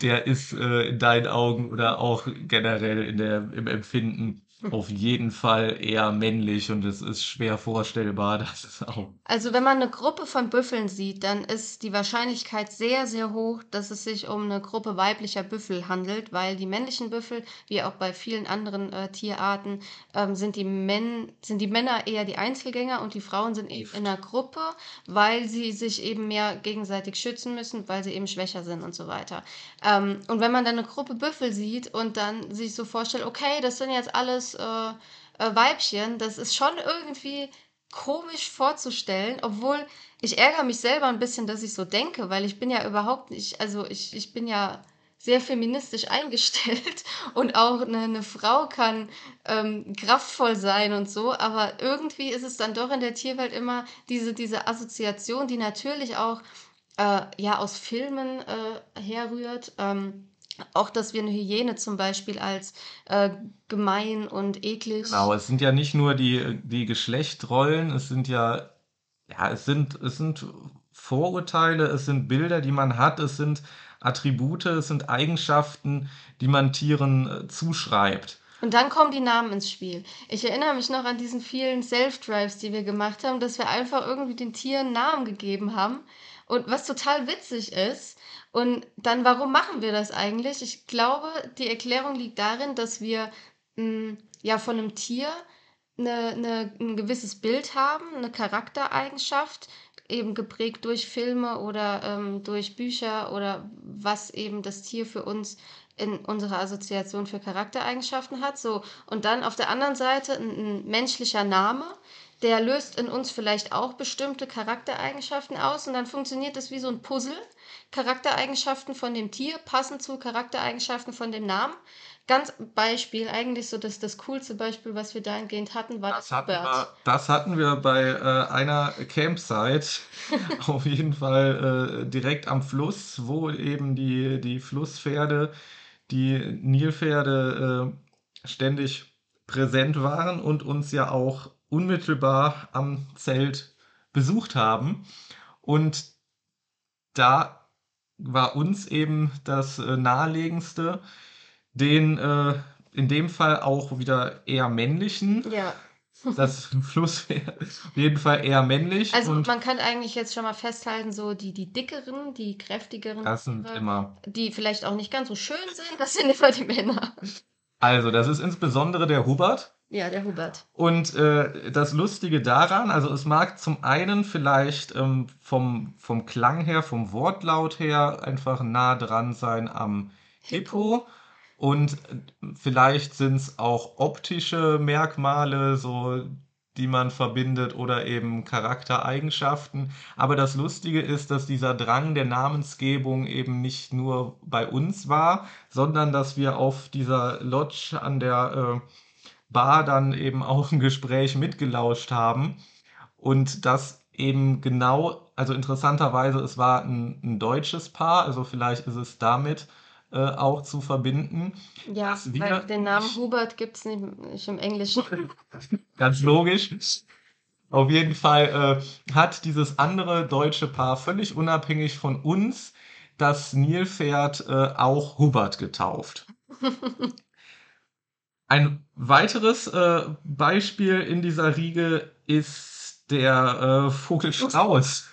der ist äh, in deinen Augen oder auch generell in der, im Empfinden auf jeden Fall eher männlich und es ist schwer vorstellbar, (laughs) dass es auch. Also wenn man eine Gruppe von Büffeln sieht, dann ist die Wahrscheinlichkeit sehr, sehr hoch, dass es sich um eine Gruppe weiblicher Büffel handelt, weil die männlichen Büffel, wie auch bei vielen anderen äh, Tierarten, ähm, sind, die Men sind die Männer eher die Einzelgänger und die Frauen sind eben in einer Gruppe, weil sie sich eben mehr gegenseitig schützen müssen, weil sie eben schwächer sind und so weiter. Ähm, und wenn man dann eine Gruppe Büffel sieht und dann sich so vorstellt, okay, das sind jetzt alles äh, äh, Weibchen, das ist schon irgendwie komisch vorzustellen, obwohl ich ärgere mich selber ein bisschen, dass ich so denke, weil ich bin ja überhaupt nicht, also ich, ich bin ja sehr feministisch (laughs) eingestellt und auch eine, eine Frau kann ähm, kraftvoll sein und so, aber irgendwie ist es dann doch in der Tierwelt immer diese, diese Assoziation, die natürlich auch äh, ja aus Filmen äh, herrührt. Ähm, auch, dass wir eine Hyäne zum Beispiel als äh, gemein und eklig. Genau, es sind ja nicht nur die, die Geschlechtrollen, es sind ja, ja, es sind, es sind Vorurteile, es sind Bilder, die man hat, es sind Attribute, es sind Eigenschaften, die man Tieren äh, zuschreibt. Und dann kommen die Namen ins Spiel. Ich erinnere mich noch an diesen vielen Self-Drives, die wir gemacht haben, dass wir einfach irgendwie den Tieren Namen gegeben haben. Und was total witzig ist, und dann, warum machen wir das eigentlich? Ich glaube, die Erklärung liegt darin, dass wir mh, hm, ja von einem Tier eine, eine, ein gewisses Bild haben, eine Charaktereigenschaft, eben geprägt durch Filme oder ähm, durch Bücher oder was eben das Tier für uns in unserer Assoziation für Charaktereigenschaften hat. So, und dann auf der anderen Seite ein, ein menschlicher Name, der löst in uns vielleicht auch bestimmte Charaktereigenschaften aus und dann funktioniert das wie so ein Puzzle. Charaktereigenschaften von dem Tier passen zu Charaktereigenschaften von dem Namen. Ganz Beispiel, eigentlich so das, das coolste Beispiel, was wir dahingehend hatten, war das, das hatten wir, Das hatten wir bei äh, einer Campsite, (laughs) auf jeden Fall äh, direkt am Fluss, wo eben die, die Flusspferde die Nilpferde äh, ständig präsent waren und uns ja auch unmittelbar am Zelt besucht haben. Und da war uns eben das äh, naheliegendste, den äh, in dem Fall auch wieder eher männlichen. Ja. (laughs) Das Fluss wäre auf jeden Fall eher männlich. Also man kann eigentlich jetzt schon mal festhalten, so die, die dickeren, die kräftigeren, das sind Tiere, immer. die vielleicht auch nicht ganz so schön sind, das sind immer die Männer. Also, das ist insbesondere der Hubert. Ja, der Hubert. Und äh, das Lustige daran, also es mag zum einen vielleicht ähm, vom, vom Klang her, vom Wortlaut her einfach nah dran sein am Hippo. Und äh, vielleicht sind es auch optische Merkmale, so die man verbindet oder eben Charaktereigenschaften. Aber das Lustige ist, dass dieser Drang der Namensgebung eben nicht nur bei uns war, sondern dass wir auf dieser Lodge an der äh, Bar dann eben auch ein Gespräch mitgelauscht haben und das eben genau, also interessanterweise, es war ein, ein deutsches Paar, also vielleicht ist es damit äh, auch zu verbinden. Ja, weil den Namen Hubert gibt es nicht, nicht im Englischen. (laughs) Ganz logisch. Auf jeden Fall äh, hat dieses andere deutsche Paar völlig unabhängig von uns das Nilpferd äh, auch Hubert getauft. (laughs) Ein weiteres äh, Beispiel in dieser Riege ist der äh, Vogelstrauß.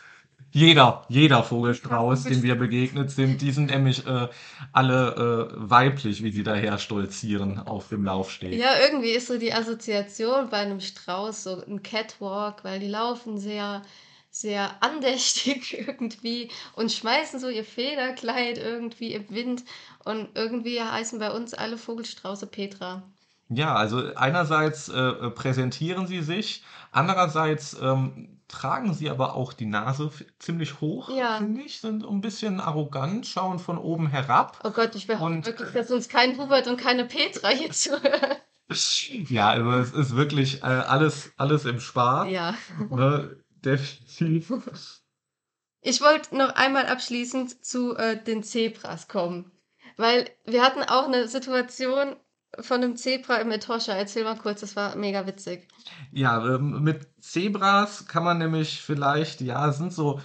Jeder, jeder Vogelstrauß, dem wir begegnet sind, die sind nämlich äh, alle äh, weiblich, wie sie daher stolzieren auf dem Laufsteg. Ja, irgendwie ist so die Assoziation bei einem Strauß so ein Catwalk, weil die laufen sehr, sehr andächtig (laughs) irgendwie und schmeißen so ihr Federkleid irgendwie im Wind. Und irgendwie heißen bei uns alle Vogelstrauße Petra. Ja, also einerseits äh, äh, präsentieren sie sich, andererseits ähm, tragen sie aber auch die Nase f- ziemlich hoch, Ja. finde ich, sind ein bisschen arrogant, schauen von oben herab. Oh Gott, ich behaupte Und- wirklich, dass uns kein Hubert und keine Petra hier zuhören. Ja, also es ist wirklich äh, alles, alles im Spaß. Ja. Ne? Definitiv. Ich wollte noch einmal abschließend zu äh, den Zebras kommen. Weil wir hatten auch eine Situation von einem Zebra im Etosha. Erzähl mal kurz, das war mega witzig. Ja, ähm, mit Zebras kann man nämlich vielleicht, ja, sind so,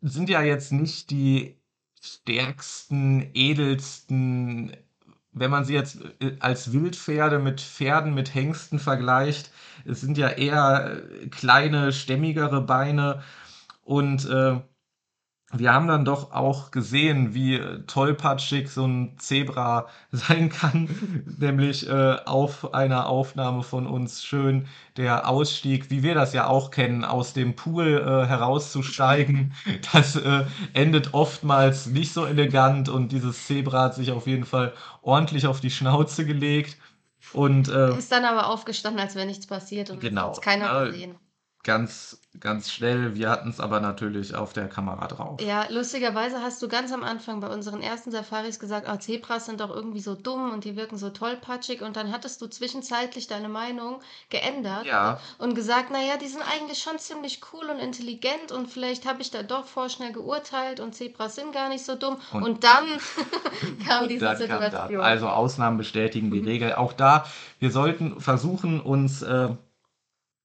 sind ja jetzt nicht die stärksten, edelsten, wenn man sie jetzt äh, als Wildpferde mit Pferden, mit Hengsten vergleicht, es sind ja eher äh, kleine, stämmigere Beine und äh, wir haben dann doch auch gesehen, wie äh, tollpatschig so ein Zebra (laughs) sein kann, nämlich äh, auf einer Aufnahme von uns schön der Ausstieg, wie wir das ja auch kennen, aus dem Pool äh, herauszusteigen. (laughs) Das äh, endet oftmals nicht so elegant und dieses Zebra hat sich auf jeden Fall ordentlich auf die Schnauze gelegt und äh, Ist dann aber aufgestanden, als wäre nichts passiert und Genau. hat keiner gesehen. Ganz, ganz schnell. Wir hatten es aber natürlich auf der Kamera drauf. Ja, lustigerweise hast du ganz am Anfang bei unseren ersten Safaris gesagt, oh, Zebras sind doch irgendwie so dumm und die wirken so tollpatschig. Und dann hattest du zwischenzeitlich deine Meinung geändert Ja. und gesagt, naja, die sind eigentlich schon ziemlich cool und intelligent und vielleicht habe ich da doch vorschnell geurteilt und Zebras sind gar nicht so dumm. Und, Und- dann (laughs) kam diese Dann kam. Situation. Also Ausnahmen bestätigen die Mhm. Regel. Auch da, wir sollten versuchen, uns äh,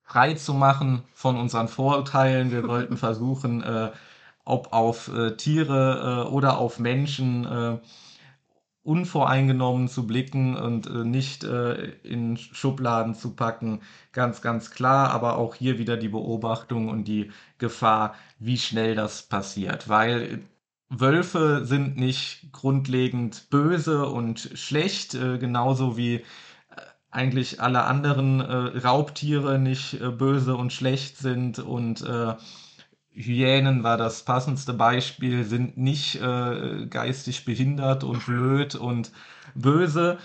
frei zu machen von unseren Vorurteilen. Wir sollten (laughs) versuchen, äh, ob auf äh, Tiere äh, oder auf Menschen äh, unvoreingenommen zu blicken und äh, nicht äh, in Schubladen zu packen. Ganz, ganz klar, aber auch hier wieder die Beobachtung und die Gefahr, wie schnell das passiert. Weil Wölfe sind nicht grundlegend böse und schlecht, genauso wie eigentlich alle anderen äh, Raubtiere nicht äh, böse und schlecht sind und äh, Hyänen war das passendste Beispiel, sind nicht äh, geistig behindert und blöd und böse,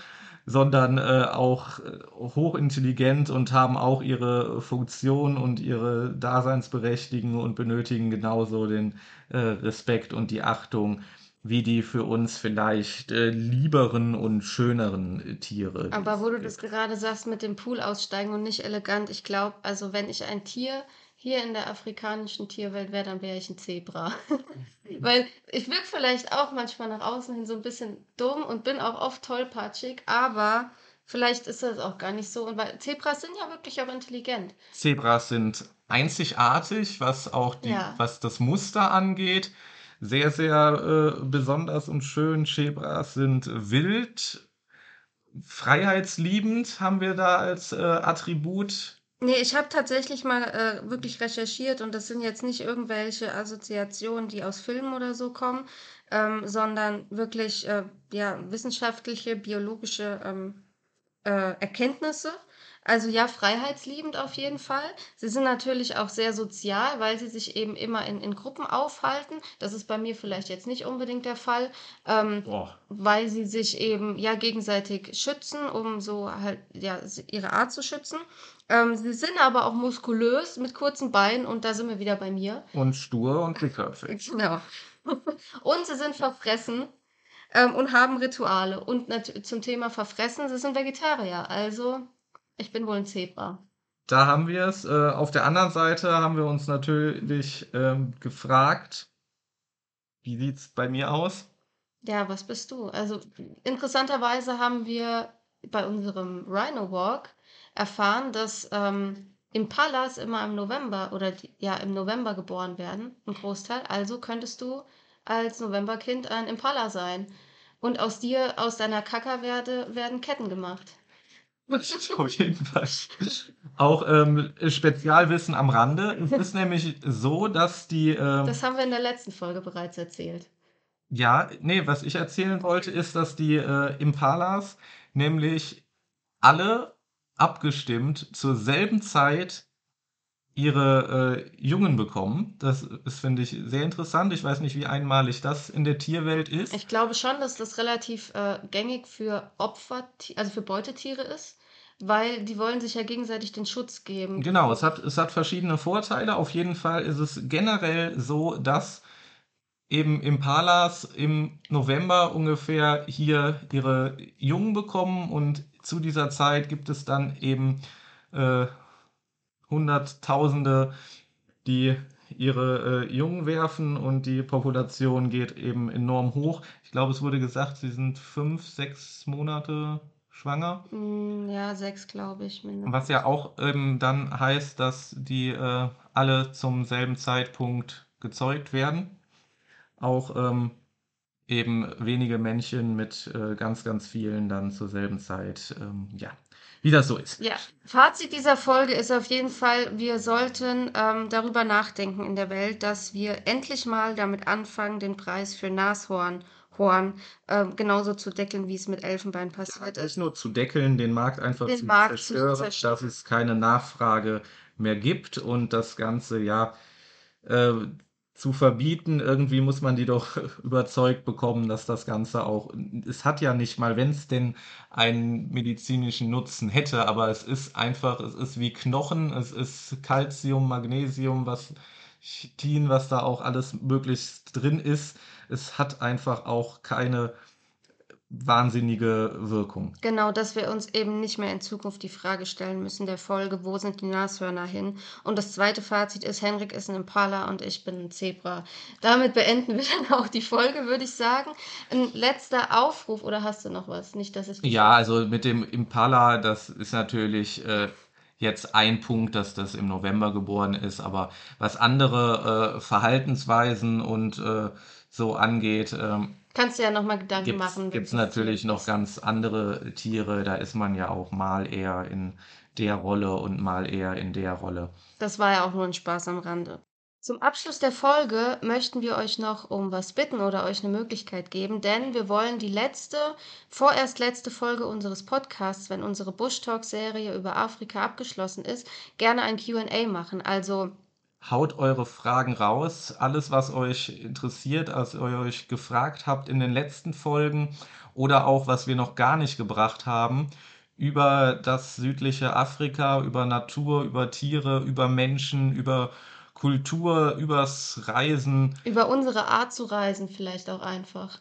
sondern äh, auch äh, hochintelligent und haben auch ihre Funktion und ihre Daseinsberechtigung und benötigen genauso den Respekt und die Achtung wie die für uns vielleicht äh, lieberen und schöneren äh, Tiere. Aber wo du das gerade sagst mit dem Pool aussteigen und nicht elegant, ich glaube, also wenn ich ein Tier hier in der afrikanischen Tierwelt wäre, dann wäre ich ein Zebra. (laughs) Weil ich wirke vielleicht auch manchmal nach außen hin so ein bisschen dumm und bin auch oft tollpatschig, aber vielleicht ist das auch gar nicht so. Und weil Zebras sind ja wirklich auch intelligent. Zebras sind einzigartig, was auch die, Ja. was das Muster angeht. Sehr, sehr äh, besonders und schön. Zebras sind wild, freiheitsliebend haben wir da als äh, Attribut. Nee, ich habe tatsächlich mal äh, wirklich recherchiert und das sind jetzt nicht irgendwelche Assoziationen, die aus Filmen oder so kommen, ähm, sondern wirklich äh, ja, wissenschaftliche, biologische ähm, äh, Erkenntnisse. Also ja, freiheitsliebend auf jeden Fall. Sie sind natürlich auch sehr sozial, weil sie sich eben immer in, in Gruppen aufhalten. Das ist bei mir vielleicht jetzt nicht unbedingt der Fall. Ähm, weil sie sich eben ja gegenseitig schützen, um so halt ja ihre Art zu schützen. Ähm, sie sind aber auch muskulös mit kurzen Beinen und da sind wir wieder bei mir. Und stur und dickköpfig. (laughs) Genau. (laughs) und sie sind verfressen ähm, und haben Rituale. Und zum Thema verfressen, sie sind Vegetarier. Also ich bin wohl ein Zebra. Da haben wir es. Äh, auf der anderen Seite haben wir uns natürlich ähm, gefragt, wie sieht es bei mir aus? Ja, was bist du? Also interessanterweise haben wir bei unserem Rhino Walk erfahren, dass ähm, Impalas immer im November oder die, ja im November geboren werden, ein Großteil. Also könntest du als Novemberkind ein Impala sein. Und aus dir, aus deiner Kackerwerde werden Ketten gemacht. Auf jeden Fall. (laughs) Auch ähm, Spezialwissen am Rande. Es ist (laughs) nämlich so, dass die. ähm, Das haben wir in der letzten Folge bereits erzählt. ja, nee, was ich erzählen wollte, ist, dass die äh, Impalas nämlich alle abgestimmt zur selben Zeit ihre äh, Jungen bekommen. Das ist, finde ich, sehr interessant. Ich weiß nicht, wie einmalig das in der Tierwelt ist. Ich glaube schon, dass das relativ äh, gängig für Opfer, also für Beutetiere ist, weil die wollen sich ja gegenseitig den Schutz geben. Genau, es hat, es hat verschiedene Vorteile. Auf jeden Fall ist es generell so, dass eben Impalas im November ungefähr hier ihre Jungen bekommen und zu dieser Zeit gibt es dann eben äh, Hunderttausende, die ihre äh, Jungen werfen und die Population geht eben enorm hoch. Ich glaube, es wurde gesagt, sie sind fünf, sechs Monate schwanger. Mm, Ja, sechs, glaube ich, mindestens. Was ja auch ähm, dann heißt, dass die äh, alle zum selben Zeitpunkt gezeugt werden. Auch ähm, eben wenige Männchen mit äh, ganz, ganz vielen dann zur selben Zeit. Ähm, ja, wie das so ist. Ja, Fazit dieser Folge ist auf jeden Fall, wir sollten ähm, darüber nachdenken in der Welt, dass wir endlich mal damit anfangen, den Preis für Nashorn Horn, ähm, genauso zu deckeln, wie es mit Elfenbein passiert Nicht ist. nur zu deckeln, den Markt einfach Den zu Markt zu zerstören, zerstören. dass es keine Nachfrage mehr gibt und das Ganze ja äh, zu verbieten. Irgendwie muss man die doch (laughs) überzeugt bekommen, dass das Ganze auch, es hat ja nicht mal, wenn es denn einen medizinischen Nutzen hätte, aber es ist einfach, es ist wie Knochen, es ist Calcium, Magnesium, was Chitin, was da auch alles möglichst drin ist. Es hat einfach auch keine wahnsinnige Wirkung. Genau, dass wir uns eben nicht mehr in Zukunft die Frage stellen müssen der Folge, wo sind die Nashörner hin? Und das zweite Fazit ist, Henrik ist ein Impala und ich bin ein Zebra. Damit beenden wir (laughs) dann auch die Folge, würde ich sagen. Ein letzter Aufruf, oder hast du noch was? Nicht, dass ich Ja, also mit dem Impala, das ist natürlich äh, jetzt ein Punkt, dass das im November geboren ist, aber was andere äh, Verhaltensweisen und äh, so angeht, ähm, Kannst du ja nochmal Gedanken gibt's, machen. wenn du natürlich noch ganz andere Tiere, da ist man ja auch mal eher in der Rolle und mal eher in der Rolle. Das war ja auch nur ein Spaß am Rande. Zum Abschluss der Folge möchten wir euch noch um was bitten oder euch eine Möglichkeit geben, denn wir wollen die letzte, vorerst letzte Folge unseres Podcasts, wenn unsere Bush Talk Serie über Afrika abgeschlossen ist, gerne ein Q&A machen. Also Haut eure Fragen raus, alles, was euch interessiert, was ihr euch gefragt habt in den letzten Folgen oder auch, was wir noch gar nicht gebracht haben, über das südliche Afrika, über Natur, über Tiere, über Menschen, über Kultur, übers Reisen. über unsere Art zu reisen vielleicht auch einfach.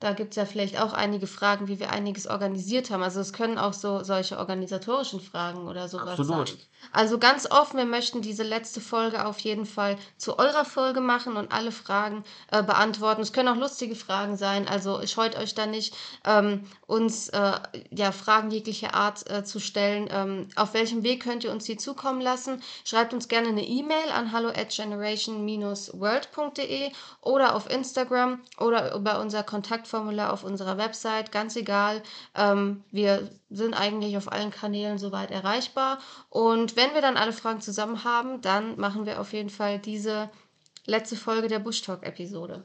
Da gibt es ja vielleicht auch einige Fragen, wie wir einiges organisiert haben. Also es können auch so solche organisatorischen Fragen oder sowas Absolut. sein. Also ganz offen, wir möchten diese letzte Folge auf jeden Fall zu eurer Folge machen und alle Fragen äh, beantworten. Es können auch lustige Fragen sein, also scheut euch da nicht, ähm, uns äh, ja, Fragen jeglicher Art äh, zu stellen. Ähm, auf welchem Weg könnt ihr uns die zukommen lassen? Schreibt uns gerne eine E-Mail an hallo at generation-world.de oder auf Instagram oder über unser Kontaktformular auf unserer Website, ganz egal. Ähm, wir sind eigentlich auf allen Kanälen soweit erreichbar. Und wenn wir dann alle Fragen zusammen haben, dann machen wir auf jeden Fall diese letzte Folge der Bush Talk-Episode.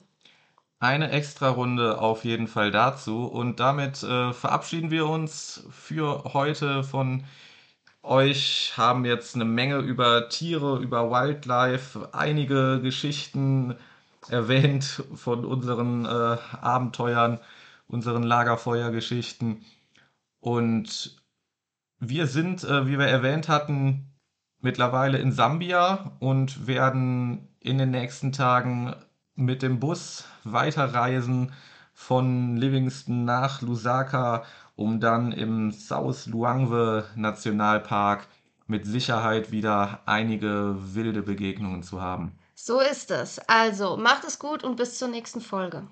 Eine extra Runde auf jeden Fall dazu. Und damit äh, verabschieden wir uns für heute von euch, haben jetzt eine Menge über Tiere, über Wildlife, einige Geschichten erwähnt von unseren äh, Abenteuern, unseren Lagerfeuergeschichten. Und wir sind, äh, wie wir erwähnt hatten, mittlerweile in Sambia und werden in den nächsten Tagen mit dem Bus weiterreisen von Livingston nach Lusaka, um dann im South Luangwe Nationalpark mit Sicherheit wieder einige wilde Begegnungen zu haben. So ist es. Also macht es gut und bis zur nächsten Folge.